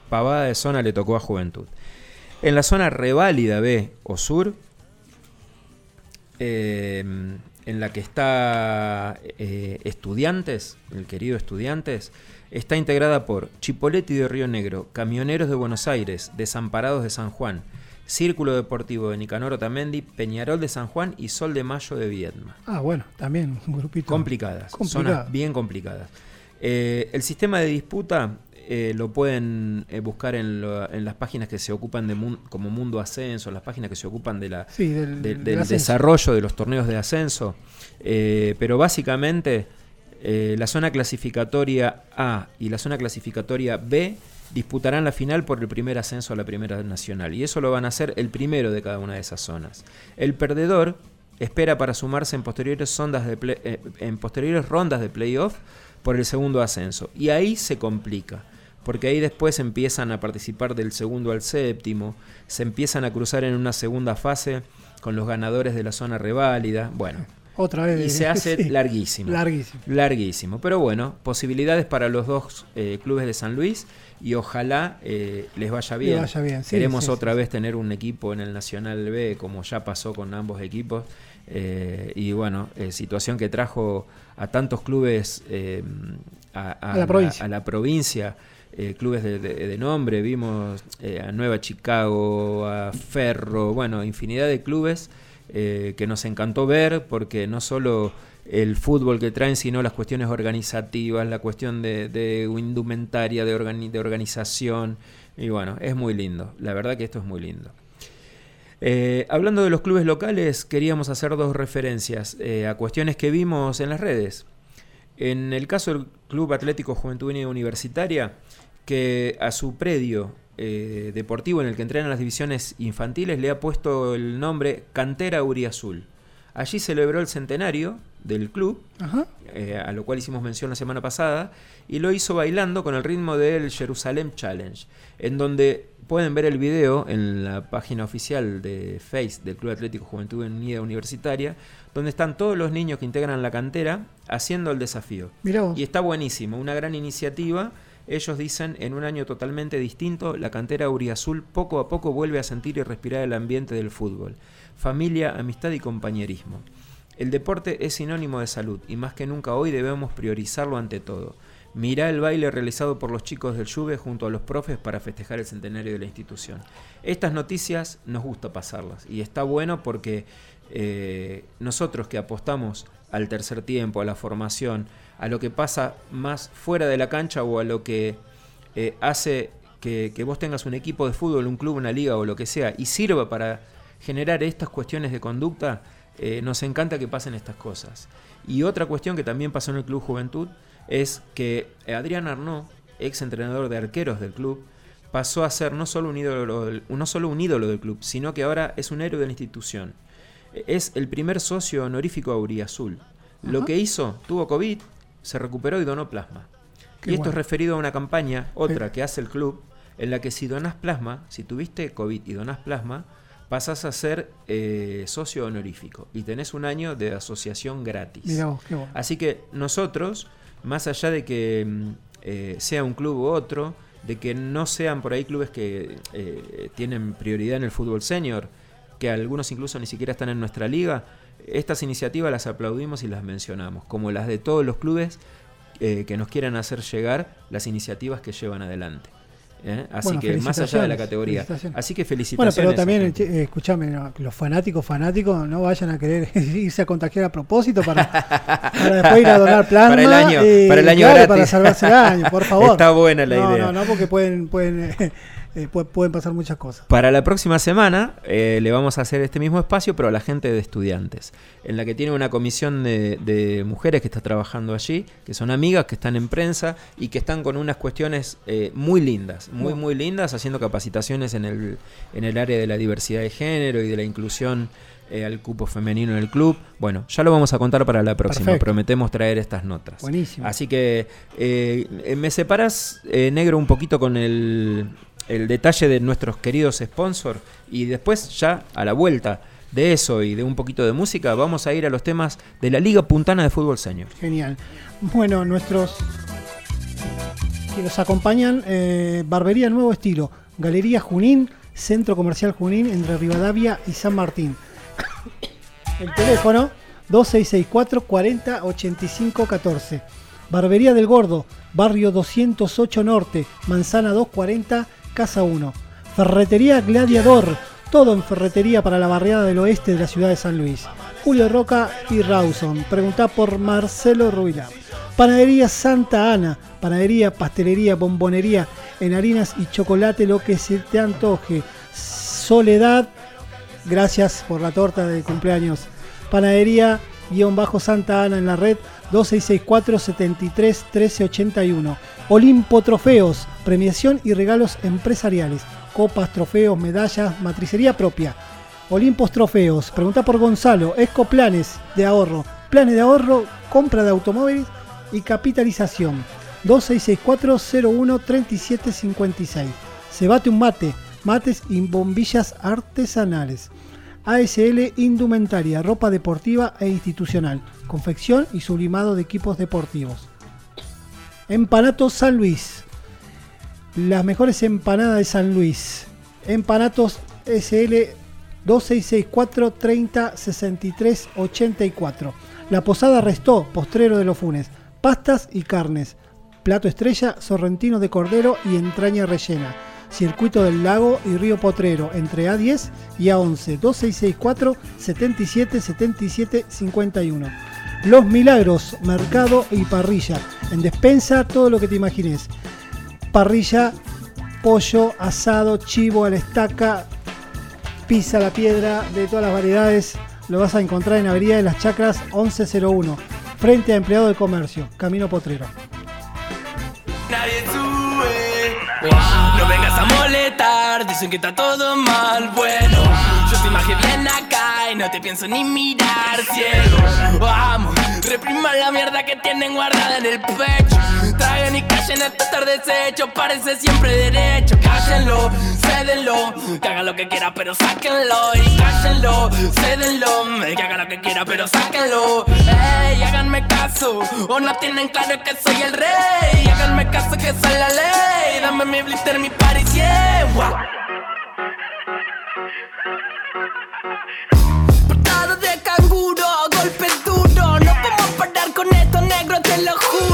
S2: Pavada de zona le tocó a Juventud. En la zona reválida B o sur, eh, en la que está eh, Estudiantes, el querido Estudiantes, está integrada por Chipoletti de Río Negro, Camioneros de Buenos Aires, Desamparados de San Juan, Círculo Deportivo de Nicanor Otamendi, Peñarol de San Juan y Sol de Mayo de Viedma.
S3: Ah, bueno, también un grupito.
S2: Complicadas,
S3: Complicado.
S2: zonas bien complicadas. Eh, el sistema de disputa eh, lo pueden eh, buscar en, lo- en las páginas que se ocupan de mun- como Mundo Ascenso, las páginas que se ocupan de la,
S3: Sí, del,
S2: de-
S3: del
S2: del
S3: ascenso.
S2: desarrollo de los torneos de ascenso. Eh, pero básicamente la zona clasificatoria A y la zona clasificatoria B disputarán la final por el primer ascenso a la primera nacional. Y eso lo van a hacer el primero de cada una de esas zonas. El perdedor espera para sumarse en posteriores, ondas de play- en posteriores rondas de playoff por el segundo ascenso. Y ahí se complica. Porque ahí después empiezan a participar del segundo al séptimo, se empiezan a cruzar en una segunda fase con los ganadores de la zona reválida. Bueno,
S3: Otra vez.
S2: y se hace
S3: sí,
S2: larguísimo.
S3: Larguísimo.
S2: Larguísimo. Pero bueno, posibilidades para los dos eh, clubes de San Luis y ojalá eh, les vaya bien.
S3: vaya bien, sí,
S2: Queremos
S3: sí,
S2: otra vez tener un equipo en el Nacional B, como ya pasó con ambos equipos. eh, y bueno, situación que trajo a tantos clubes a,
S3: A la provincia.
S2: a la provincia, eh, clubes de, nombre, vimos eh, a Nueva Chicago, a Ferro, bueno, infinidad de clubes eh, que nos encantó ver porque no solo el fútbol que traen, sino las cuestiones organizativas, la cuestión de, indumentaria, de, organi- de organización. Y bueno, es muy lindo. La verdad que esto es muy lindo. Hablando de los clubes locales, queríamos hacer dos referencias a cuestiones que vimos en las redes. En el caso del Club Atlético Juventud Unida Universitaria, que a su predio eh, deportivo en el que entrenan las divisiones infantiles le ha puesto el nombre Cantera Uriazul. Allí celebró el centenario del club,
S3: Ajá.
S2: eh, a lo cual hicimos mención la semana pasada, y lo hizo bailando con el ritmo del Jerusalem Challenge, en donde pueden ver el video en la página oficial de Face del Club Atlético Juventud Unida Universitaria, donde están todos los niños que integran la cantera haciendo el desafío.
S3: Mirá vos.
S2: Y está buenísimo, una gran iniciativa. Ellos dicen, en un año totalmente distinto, la cantera Uriazul poco a poco vuelve a sentir y respirar el ambiente del fútbol. Familia, amistad y compañerismo. El deporte es sinónimo de salud y más que nunca hoy debemos priorizarlo ante todo. Mirá el baile realizado por los chicos del Juve junto a los profes para festejar el centenario de la institución. Estas noticias nos gusta pasarlas y está bueno porque eh, nosotros que apostamos al tercer tiempo, a la formación, a lo que pasa más fuera de la cancha o a lo que eh, hace que, vos tengas un equipo de fútbol, un club, una liga o lo que sea y sirva para generar estas cuestiones de conducta, eh, nos encanta que pasen estas cosas. Y otra cuestión que también pasó en el Club Juventud es que Adrián Arnaud, ex entrenador de arqueros del club, pasó a ser no solo un ídolo no solo un ídolo del club, sino que ahora es un héroe de la institución. Es el primer socio honorífico a Uriazul. Lo que hizo, tuvo COVID, se recuperó y donó plasma.
S3: Qué
S2: y esto
S3: bueno.
S2: es referido a una campaña, otra que hace el club, en la que si donás plasma, si tuviste COVID y donás plasma, pasás a ser eh, socio honorífico y tenés un año de asociación gratis.
S3: Mirá vos, qué bueno.
S2: Así que nosotros, más allá de que mm, eh, sea un club u otro, de que no sean por ahí clubes que eh, tienen prioridad en el fútbol senior, que algunos incluso ni siquiera están en nuestra liga, estas iniciativas las aplaudimos y las mencionamos, como las de todos los clubes eh, que nos quieran hacer llegar las iniciativas que llevan adelante. ¿eh? Así
S3: Bueno,
S2: que más allá de la categoría. Así que
S3: Bueno,
S2: felicitaciones.
S3: pero
S2: a
S3: también, eh, escúchame, no, los fanáticos, fanáticos, no vayan a querer irse a contagiar a propósito para, para después ir a donar plasma.
S2: Para el año-
S3: eh,
S2: para el año
S3: claro,
S2: gratis.
S3: para salvarse el año, por favor.
S2: Está buena la
S3: no,
S2: idea.
S3: No, no, porque pueden, pueden, eh, pu- pueden pasar muchas cosas.
S2: Para la próxima semana eh, le vamos a hacer este mismo espacio, pero a la gente de estudiantes, en la que tiene una comisión de, de mujeres que está trabajando allí, que son amigas, que están en prensa y que están con unas cuestiones eh, muy lindas, muy, muy lindas, haciendo capacitaciones en el, en el área de la diversidad de género y de la inclusión al cupo femenino en el club. Bueno, ya lo vamos a contar para la próxima,
S3: Perfecto.
S2: prometemos traer estas notas.
S3: Buenísimo.
S2: Así que eh, me separas, eh, negro, un poquito con el, el detalle de nuestros queridos sponsors y después ya a la vuelta de eso y de un poquito de música, vamos a ir a los temas de la Liga Puntana de Fútbol Senior.
S3: Genial. Bueno, nuestros que nos acompañan, eh, Barbería Nuevo Estilo, Galería Junín, Centro Comercial Junín, entre Rivadavia y San Martín. El teléfono 2664 40 85 14. Barbería del Gordo, Barrio 208 Norte, Manzana 240, Casa 1. Ferretería Gladiador, todo en ferretería para la barriada del oeste de la ciudad de San Luis. Julio Roca y Rawson. Preguntá por Marcelo Ruila. Panadería Santa Ana, panadería, pastelería, bombonería en harinas y chocolate, lo que se te antoje. Soledad, gracias por la torta de cumpleaños. Panadería guion bajo Santa Ana en la red 2664 73 1381. Olimpo Trofeos, premiación y regalos empresariales. Copas, trofeos, medallas, matricería propia. Olimpos Trofeos, pregunta por Gonzalo, Escoplanes de ahorro, planes de ahorro, compra de automóviles y capitalización. 2664-01-3756. Se bate un mate, mates y bombillas artesanales. ASL Indumentaria, ropa deportiva e institucional, confección y sublimado de equipos deportivos. Empanatos San Luis. Las mejores empanadas de San Luis. Empanatos SL 2664 30 63 84. La Posada Restó, postrero de los Funes. Pastas y carnes. Plato estrella, sorrentino de cordero y entraña rellena. Circuito del Lago y Río Potrero, entre A10 y A11, 2664 77 77 51. Los Milagros, mercado y parrilla. En despensa, todo lo que te imagines. Parrilla, pollo, asado, chivo a la estaca, pizza a la piedra, de todas las variedades. Lo vas a encontrar en Avenida de las Chacras 1101, frente a Empleado de Comercio, Camino Potrero.
S8: Dicen que está todo mal. Bueno, yo te imaginé bien acá y no te pienso ni mirar ciego. Vamos, repriman la mierda que tienen guardada en el pecho. Traigan y callen esto estar deshecho, parece siempre derecho. Cállenlo, cédenlo, que haga lo que quiera, pero sáquenlo. Y cállenlo, cédenlo, que haga lo que quiera, pero sáquenlo. Ey, háganme caso, o no tienen claro que soy el rey. Háganme caso que soy la ley. Dame mi blister, mi party, yeah. Portada de canguro, golpe duro. No podemos parar con esto, negro, te lo juro.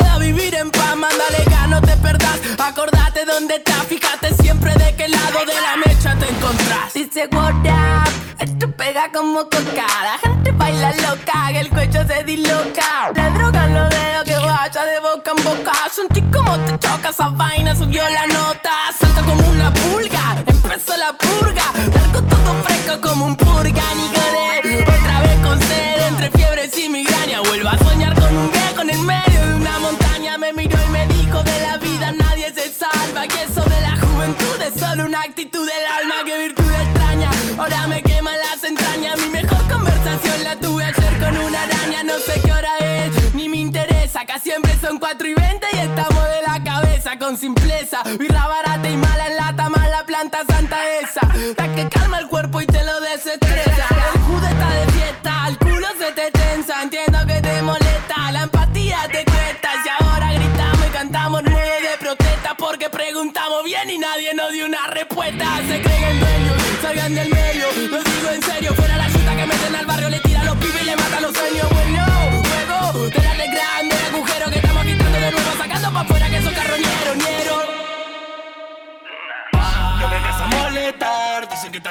S8: vivir en paz. Mándale no te perdás. Acordate dónde estás, fíjate siempre de qué lado de la mecha te encontrás. Dice what up, esto pega como coca. La gente baila loca, que el cuello se disloca. Le drogan los dedos que vaya de boca en boca. Sentí como te choca esa vaina, subió la nota. Con simpleza. Birra barata y mala en lata, mala planta santa esa. La que calma el cuerpo y te lo desestresa. El jude está de fiesta, el culo se te tensa. Entiendo que te molesta, la empatía te cuesta. Y ahora gritamos y cantamos nueve de protesta porque preguntamos bien y nadie nos dio una respuesta. Se creen dueños, salgan del medio.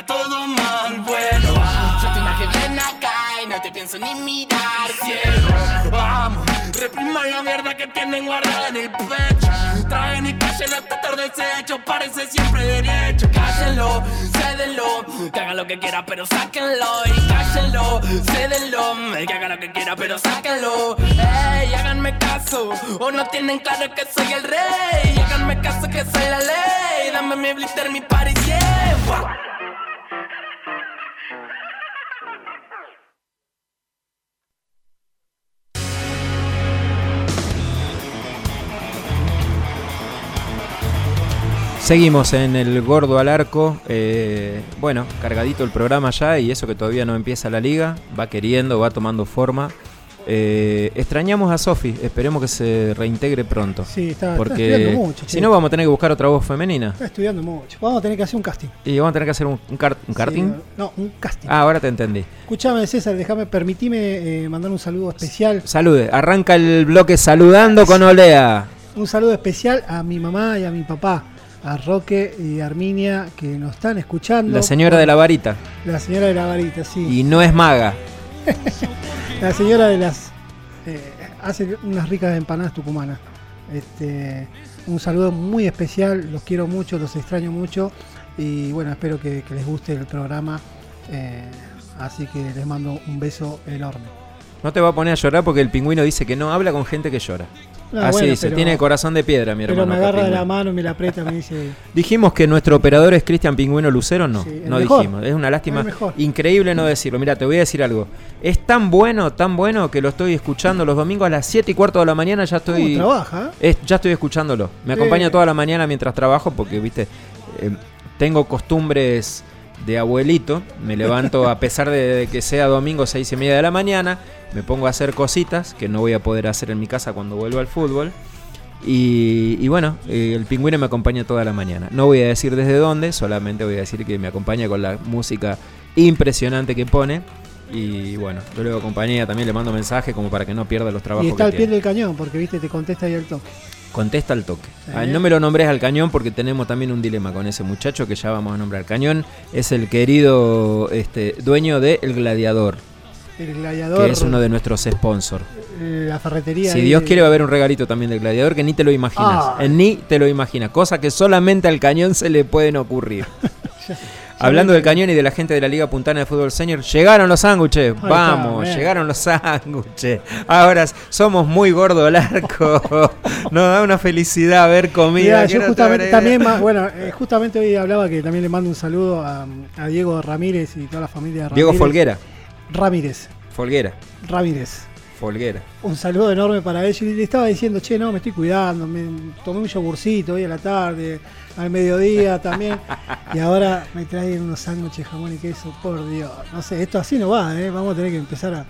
S8: Está todo mal, bueno Yo te imaginé bien acá y no te pienso ni mirar, ciego Vamos, repriman la mierda que tienen guardada en el pecho Traen y callan lleno hasta todo desecho, parece siempre derecho. Cállenlo, cédenlo, que haga lo que quiera, pero sáquenlo. Y cállenlo, cédenlo, que haga lo que quiera, pero sáquenlo. Ey, háganme caso, o no tienen claro que soy el rey. Háganme caso que soy la ley, dame mi blister, mi party, yeah.
S2: Seguimos en el gordo al arco. eh, bueno, cargadito el programa ya y eso que todavía no empieza la liga. Va queriendo, va tomando forma. Eh, extrañamos a Sofi, esperemos que se reintegre pronto.
S3: Sí, está, está
S2: porque
S3: estudiando mucho.
S2: si no, vamos a tener que buscar otra voz femenina.
S3: Está estudiando mucho. Vamos a tener que hacer un casting.
S2: Y vamos a tener que hacer un, un car- un karting.
S3: Sí, no, un casting.
S2: Ah, ahora te entendí.
S3: Escuchame, César, déjame, permitime eh, mandar un saludo especial.
S2: Salude, arranca el bloque saludando con Olea.
S3: Un saludo especial a mi mamá y a mi papá, a Roque y Arminia, que nos están escuchando.
S2: La señora de la varita.
S3: La señora de la varita, sí.
S2: Y no es maga.
S3: La señora de las. eh, hace unas ricas empanadas tucumanas. Este, un saludo muy especial, los quiero mucho, los extraño mucho. Y bueno, espero que, que les guste el programa. eh, así que les mando un beso enorme.
S2: No te va a poner a llorar porque el pingüino dice que no habla con gente que llora.
S3: No,
S2: Así
S3: bueno,
S2: dice,
S3: pero-
S2: tiene corazón de piedra, mi
S3: Pero
S2: hermano.
S3: me agarra de la mano me la aprieta, me dice.
S2: Dijimos que nuestro operador es Cristian Pingüino Lucero, no,
S3: Sí,
S2: no
S3: mejor.
S2: dijimos. Es una lástima increíble no decirlo. Mira, te voy a decir algo. Es tan bueno, tan bueno que lo estoy escuchando los domingos a las 7 y cuarto de la mañana. Ya
S3: ¿Cómo
S2: estoy.
S3: trabaja?
S2: Es- ya estoy escuchándolo. Me acompaña toda la mañana mientras trabajo porque, viste, eh, tengo costumbres de abuelito. Me levanto a pesar de, que sea domingo seis y media de la mañana. Me pongo a hacer cositas que no voy a poder hacer en mi casa cuando vuelvo al fútbol. Y, y bueno, eh, el pingüino me acompaña toda la mañana. No voy a decir desde dónde, solamente voy a decir que me acompaña con la música impresionante que pone. Y bueno, yo luego compañía también le mando mensaje como para que no pierda los trabajos
S3: Y está
S2: que
S3: al pie
S2: tiene.
S3: del cañón, porque viste, te contesta ahí al toque.
S2: Contesta al toque. Ah, no me lo nombres al cañón porque tenemos también un dilema con ese muchacho que ya vamos a nombrar. Cañón es el querido este, dueño de El Gladiador,
S3: El gladiador.
S2: que es uno de nuestros sponsors.
S3: eh, La ferretería.
S2: Si Dios
S3: de-
S2: quiere va a haber un regalito también del Gladiador que ni te lo imaginas.
S3: Ah.
S2: Eh, Ni te lo imaginas. Cosa que solamente al cañón se le pueden ocurrir. Hablando del cañón y de la gente de la Liga Puntana de Fútbol Senior, llegaron los sándwiches. Vamos, llegaron los sándwiches. Ahora somos muy gordo al arco. Nos da una felicidad.
S3: Mirá,
S2: que
S3: yo justamente también, bueno, eh, justamente hoy hablaba que también le mando un saludo a, a Diego Ramírez y toda la familia de Ramírez.
S2: Diego Folguera.
S3: Ramírez,
S2: Folguera.
S3: Ramírez.
S2: Folguera.
S3: Un saludo enorme para ellos. Y le estaba diciendo, che, no, me estoy cuidando, me tomé un yogurcito hoy a la tarde, al mediodía también. y ahora me traen unos sándwiches, jamón y queso, por Dios. No sé, esto así no va, ¿eh? Vamos a tener que empezar a,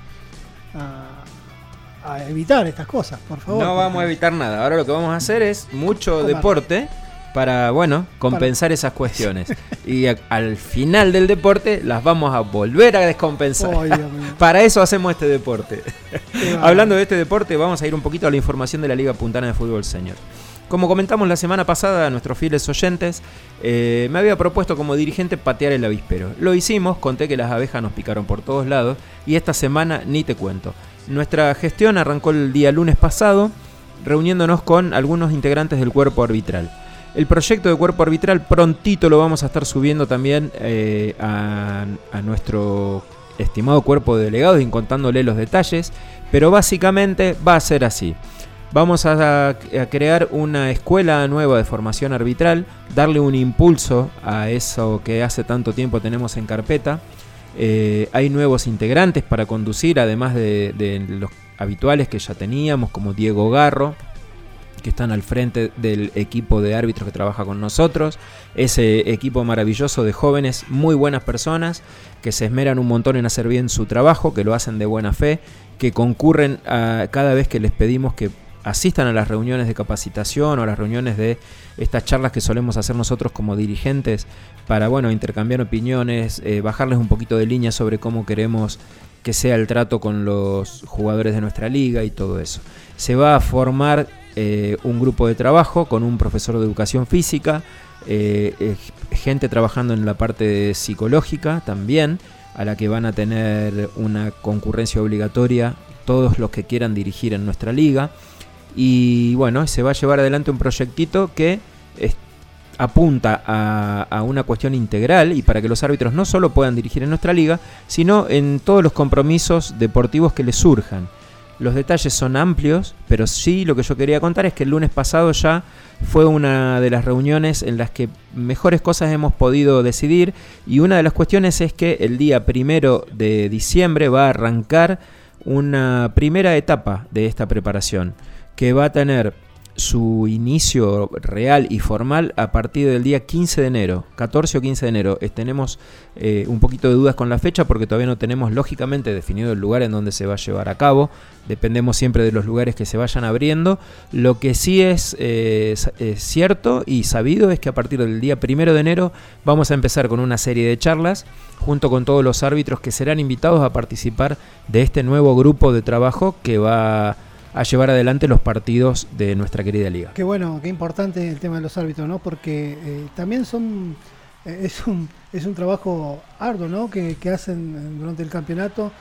S3: a, a evitar estas cosas, por favor.
S2: No vamos a evitar nada. Ahora lo que vamos a hacer es mucho
S3: Comer.
S2: deporte para, bueno, compensar esas cuestiones. y a- al final del deporte las vamos a volver a descompensar. Para eso hacemos este deporte. Hablando de este deporte, vamos a ir un poquito a la información de la Liga Puntana de Fútbol Senior. Como comentamos la semana pasada a nuestros fieles oyentes, eh, me había propuesto como dirigente patear el avispero. Lo hicimos, conté que las abejas nos picaron por todos lados y esta semana ni te cuento. Nuestra gestión arrancó el día lunes pasado, reuniéndonos con algunos integrantes del cuerpo arbitral. El proyecto de cuerpo arbitral prontito lo vamos a estar subiendo también eh, a, a nuestro estimado cuerpo de delegados y contándole los detalles, pero básicamente va a ser así. Vamos a, crear una escuela nueva de formación arbitral, darle un impulso a eso que hace tanto tiempo tenemos en carpeta. Eh, hay nuevos integrantes para conducir, además de, de los habituales que ya teníamos, como Diego Garro, que están al frente del equipo de árbitros que trabaja con nosotros. Ese equipo maravilloso de jóvenes, muy buenas personas, que se esmeran un montón en hacer bien su trabajo, que lo hacen de buena fe, que concurren a, cada vez que les pedimos que asistan a las reuniones de capacitación o a las reuniones de estas charlas que solemos hacer nosotros como dirigentes para bueno intercambiar opiniones, eh, bajarles un poquito de línea sobre cómo queremos que sea el trato con los jugadores de nuestra liga y todo eso. Se va a formar eh, un grupo de trabajo con un profesor de educación física, eh, gente trabajando en la parte psicológica también, a la que van a tener una concurrencia obligatoria todos los que quieran dirigir en nuestra liga. Y bueno, se va a llevar adelante un proyectito que apunta a, a una cuestión integral y para que los árbitros no solo puedan dirigir en nuestra liga, sino en todos los compromisos deportivos que les surjan. Los detalles son amplios, pero sí lo que yo quería contar es que el lunes pasado ya fue una de las reuniones en las que mejores cosas hemos podido decidir y una de las cuestiones es que el día primero de diciembre va a arrancar una primera etapa de esta preparación que va a tener su inicio real y formal a partir del día 15 de enero, 14 o 15 de enero. Eh, tenemos eh, un poquito de dudas con la fecha porque todavía no tenemos lógicamente definido el lugar en donde se va a llevar a cabo. Dependemos siempre de los lugares que se vayan abriendo. Lo que sí es, eh, s- eh, cierto y sabido es que a partir del día 1 de enero vamos a empezar con una serie de charlas junto con todos los árbitros que serán invitados a participar de este nuevo grupo de trabajo que va a llevar adelante los partidos de nuestra querida liga.
S3: Qué bueno, qué importante el tema de los árbitros, ¿no? Porque eh, también son eh, es un es un trabajo arduo, ¿no? Que, que hacen eh, durante el campeonato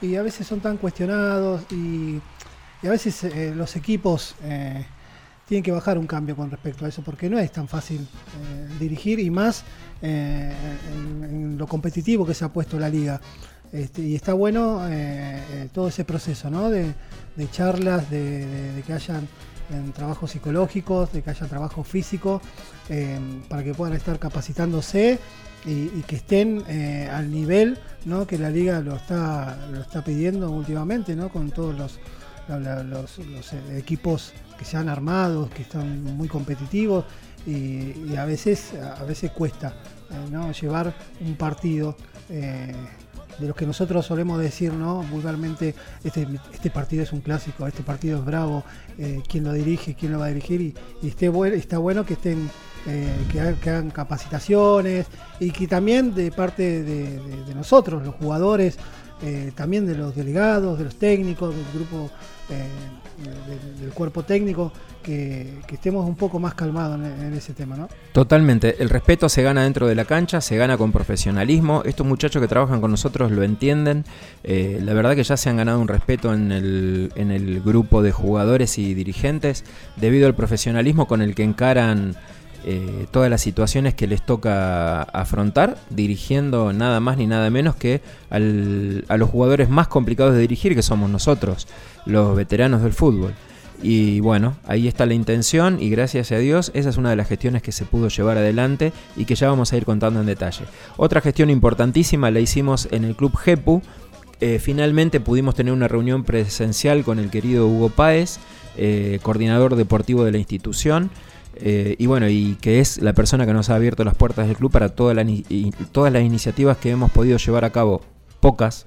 S3: y a veces son tan cuestionados y, y a veces los equipos tienen que bajar un cambio con respecto a eso porque no es tan fácil dirigir y más en, lo competitivo que se ha puesto la liga. Este, y está bueno todo ese proceso, ¿no? De, de charlas, de, que hayan en trabajos psicológicos, de que haya trabajo físico, eh, para que puedan estar capacitándose y, que estén eh, al nivel ¿no? que la liga lo está, lo está pidiendo últimamente, ¿no? con todos los, eh, equipos que se han armado, que están muy competitivos y, y a veces a veces cuesta eh, ¿no? llevar un partido. De los que nosotros solemos decir, ¿no? Vulgarmente, este, este partido es un clásico, este partido es bravo, eh, quién lo dirige, quién lo va a dirigir, y, y esté buen- está bueno que estén, eh, que, ha- que hagan capacitaciones, y que también de parte de, nosotros, los jugadores, eh, también de los delegados, de los técnicos, del grupo, del, cuerpo técnico, que, estemos un poco más calmados en, ese tema, ¿no?
S2: Totalmente, el respeto se gana dentro de la cancha, se gana con profesionalismo, estos muchachos que trabajan con nosotros lo entienden, Eh, la verdad que ya se han ganado un respeto en el grupo de jugadores y dirigentes debido al profesionalismo con el que encaran eh, todas las situaciones que les toca afrontar, dirigiendo nada más ni nada menos que a los jugadores más complicados de dirigir, que somos nosotros, los veteranos del fútbol. Y bueno, ahí está la intención y gracias a Dios esa es una de las gestiones que se pudo llevar adelante y que ya vamos a ir contando en detalle. Otra gestión importantísima la hicimos en el Club GEPU. Eh, finalmente pudimos tener una reunión presencial con el querido Hugo Páez, eh, coordinador deportivo de la institución. Eh, y bueno, y que es la persona que nos ha abierto las puertas del club para toda la todas las iniciativas que hemos podido llevar a cabo, pocas,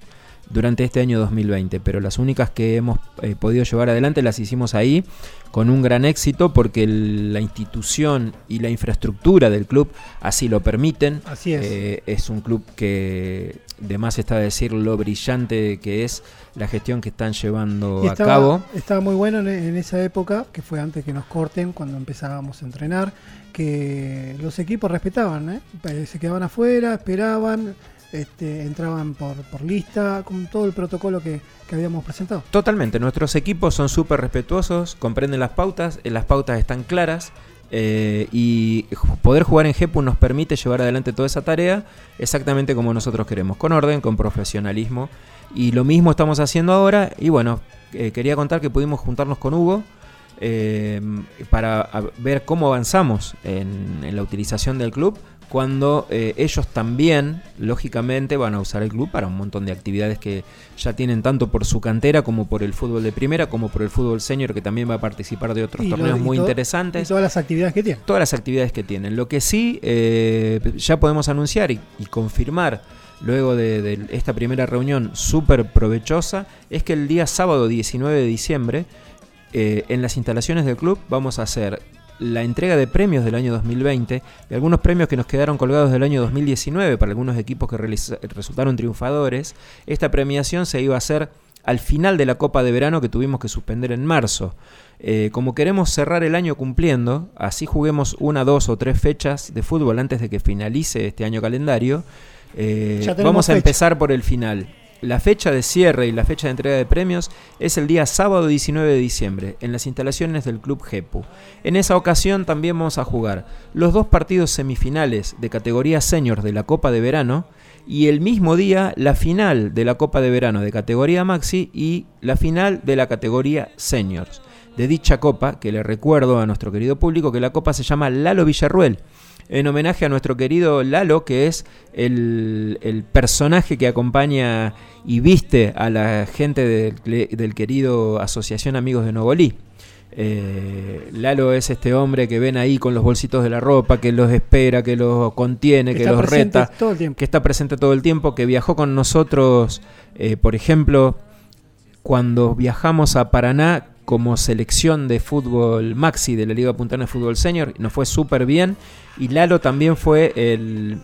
S2: durante este año 2020, pero las únicas que hemos eh, podido llevar adelante las hicimos ahí con un gran éxito porque el- la institución y la infraestructura del club así lo permiten.
S3: Así es.
S2: Eh, es un club que de más está decir lo brillante que es la gestión que están llevando a cabo.
S3: estaba muy bueno en, en esa época, que fue antes que nos corten, cuando empezábamos a entrenar, que los equipos respetaban, ¿eh? Eh, se quedaban afuera, esperaban, este, entraban por, lista, con todo el protocolo que, que habíamos presentado.
S2: Totalmente, nuestros equipos son súper respetuosos, comprenden las pautas, eh, las pautas están claras eh, y poder jugar en GEPU nos permite llevar adelante toda esa tarea exactamente como nosotros queremos, con orden, con profesionalismo y lo mismo estamos haciendo ahora y bueno, eh, quería contar que pudimos juntarnos con Hugo para ver cómo avanzamos en la utilización del club cuando eh, ellos también, lógicamente, van a usar el club para un montón de actividades que ya tienen tanto por su cantera como por el fútbol de primera, como por el fútbol senior, que también va a participar de otros
S3: Y
S2: torneos muy interesantes
S3: Y todas las actividades que tiene.
S2: todas las actividades que tienen. Lo que sí eh, ya podemos anunciar y, y confirmar luego de, de esta primera reunión súper provechosa es que el día sábado 19 de diciembre eh, en las instalaciones del club vamos a hacer la entrega de premios del año 2020 y algunos premios que nos quedaron colgados del año 2019 para algunos equipos que resultaron triunfadores. Esta premiación se iba a hacer al final de la Copa de Verano que tuvimos que suspender en marzo. Eh, como queremos cerrar el año cumpliendo, así juguemos una, dos o tres fechas de fútbol antes de que finalice este año calendario, eh, vamos a
S3: fecha.
S2: empezar por el final. La fecha de cierre y la fecha de entrega de premios es el día sábado 19 de diciembre en las instalaciones del Club GEPU. En esa ocasión también vamos a jugar los dos partidos semifinales de categoría senior de la Copa de Verano y el mismo día la final de la Copa de Verano de categoría Maxi y la final de la categoría Seniors. De dicha copa, que le recuerdo a nuestro querido público que la copa se llama Lalo Villarruel, en homenaje a nuestro querido Lalo, que es el, el personaje que acompaña y viste a la gente del, del querido Asociación Amigos de Nogolí. Eh, Lalo es este hombre que ven ahí con los bolsitos de la ropa, que los espera, que los contiene, que los reta,
S3: todo el tiempo.
S2: que está presente todo el tiempo, que viajó con nosotros, eh, por ejemplo, cuando viajamos a Paraná como selección de fútbol maxi de la Liga Puntana de Fútbol Senior, nos fue súper bien. Y Lalo también fue el,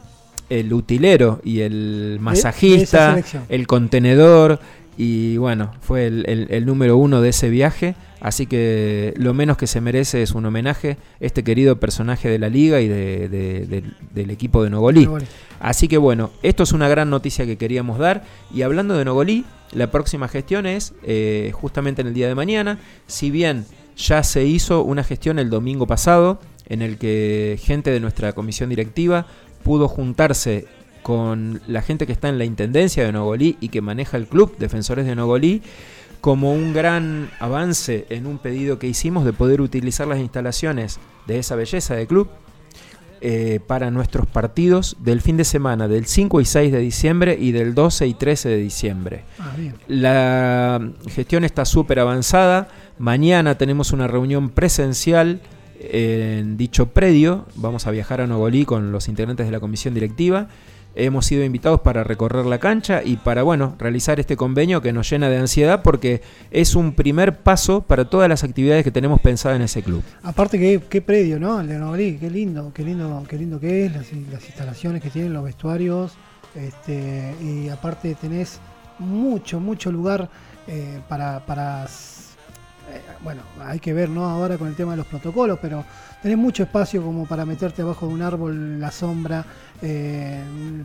S2: el utilero y el
S3: esa
S2: masajista, el contenedor. Y bueno, fue el, el- el número uno de ese viaje. Así que lo menos que se merece es un homenaje este querido personaje de la liga y de- de- del- del equipo de Nogolí.
S3: Nogolí.
S2: Así que bueno, esto es una gran noticia que queríamos dar. Y hablando de Nogolí, la próxima gestión es eh, justamente en el día de mañana. Si bien ya se hizo una gestión el domingo pasado, en el que gente de nuestra comisión directiva pudo juntarse con la gente que está en la intendencia de Nogolí y que maneja el club Defensores de Nogolí como un gran avance en un pedido que hicimos de poder utilizar las instalaciones de esa belleza de club eh, para nuestros partidos del fin de semana del 5 y 6 de diciembre y del 12 y 13 de diciembre.
S3: Ah.
S2: La gestión está súper avanzada. Mañana tenemos una reunión presencial en dicho predio. Vamos a viajar a Nogolí con los integrantes de la comisión directiva. Hemos sido invitados para recorrer la cancha y para bueno, realizar este convenio que nos llena de ansiedad porque es un primer paso para todas las actividades que tenemos pensadas en ese club.
S3: Aparte que qué predio, ¿no? El de Nogolí, qué lindo, qué lindo, qué lindo que es, las, instalaciones que tienen, los vestuarios, este, y aparte tenés mucho, mucho lugar eh, para, bueno, hay que ver, ¿no? Ahora con el tema de los protocolos, pero tenés mucho espacio como para meterte abajo de un árbol en la sombra, eh,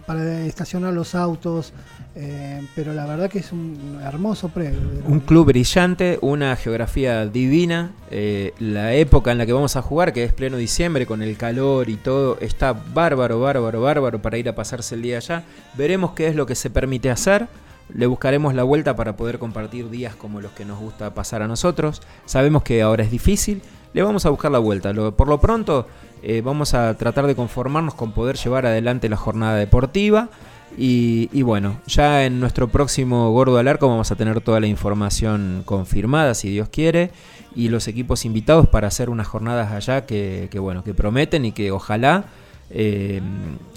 S3: para estacionar los autos, eh, pero la verdad que es un hermoso predio.
S2: Un club brillante, una geografía divina. eh, la época en la que vamos a jugar, que es pleno diciembre, con el calor y todo, está bárbaro, bárbaro, bárbaro para ir a pasarse el día allá. Veremos qué es lo que se permite hacer. Le buscaremos la vuelta para poder compartir días como los que nos gusta pasar a nosotros. Sabemos que ahora es difícil. Le vamos a buscar la vuelta. Por lo pronto, eh, vamos a tratar de conformarnos con poder llevar adelante la jornada deportiva. Y, bueno, ya en nuestro próximo Gordo al Arco vamos a tener toda la información confirmada, si Dios quiere, y los equipos invitados para hacer unas jornadas allá que, bueno, que prometen y que ojalá eh,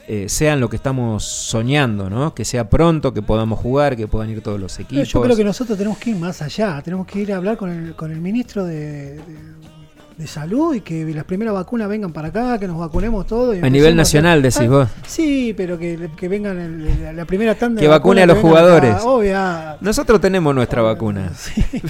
S2: eh, sean lo que estamos soñando, ¿no? Que sea pronto, que podamos jugar, que puedan ir todos los equipos.
S3: Yo creo que nosotros tenemos que ir más allá, tenemos que ir a hablar con el, con el ministro de, de- de salud y que las primeras vacunas vengan para acá, que nos vacunemos todos.
S2: A nivel nacional,
S3: hacer-
S2: decís vos.
S3: Sí, pero que, que vengan el- la- primera tanda
S2: Que
S3: de
S2: vacune a los jugadores.
S3: acá, obvia.
S2: Nosotros tenemos nuestra vacuna.
S3: Sí, sí,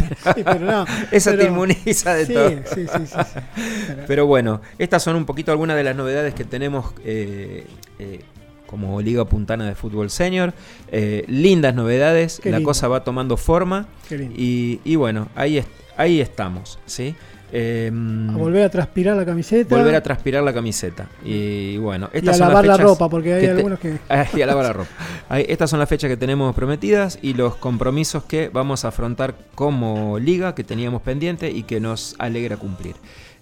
S3: pero no.
S2: Esa te inmuniza de
S3: sí,
S2: todo.
S3: Sí, sí, sí. sí. Pero-
S2: Pero bueno, estas son un poquito algunas de las novedades que tenemos eh, eh, como Liga Puntana de Fútbol Senior. Eh, lindas novedades,
S3: Qué
S2: la
S3: lindo.
S2: cosa va tomando forma
S3: Qué lindo.
S2: y, y bueno, ahí, est- ahí estamos, ¿sí? Eh,
S3: a volver a transpirar la camiseta.
S2: volver a transpirar la camiseta. Y bueno,
S3: y
S2: estas
S3: a
S2: son
S3: lavar
S2: las
S3: la
S2: fechas
S3: ropa, porque hay
S2: que
S3: algunos que.
S2: Y a lavar la ropa. Estas son las fechas que tenemos prometidas y los compromisos que vamos a afrontar como liga que teníamos pendiente y que nos alegra cumplir.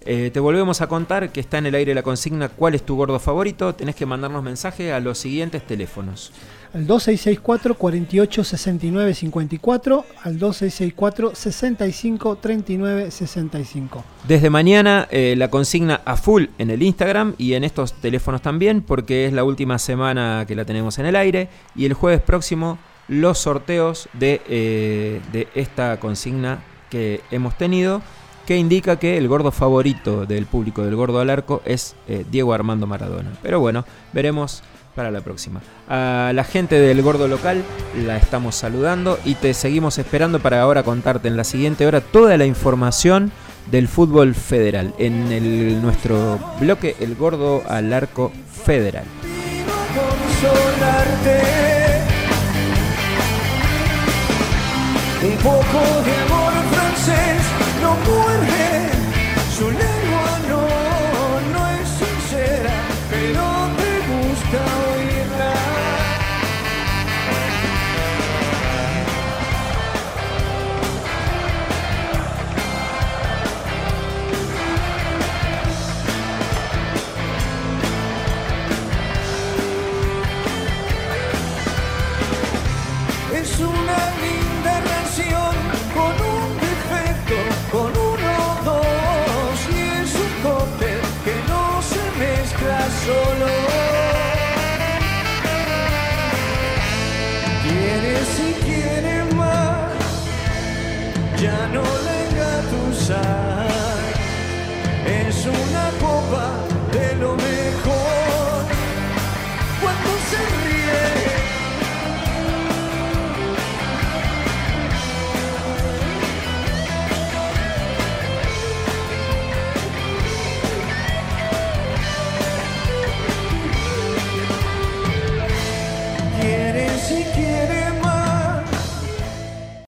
S2: Eh, te volvemos a contar que está en el aire la consigna ¿Cuál es tu gordo favorito? Tenés que mandarnos mensaje a los siguientes teléfonos.
S3: Al 2664 48 69 54, al 2664 65 39 65.
S2: Desde mañana eh, la consigna a full en el Instagram y en estos teléfonos también porque es la última semana que la tenemos en el aire y el jueves próximo los sorteos de, eh, de esta consigna que hemos tenido que indica que el gordo favorito del público del gordo al arco es eh, Diego Armando Maradona. Pero bueno, veremos para la próxima. A la gente del gordo local la estamos saludando y te seguimos esperando para ahora contarte en la siguiente hora toda la información del fútbol federal en nuestro bloque El Gordo al Arco Federal.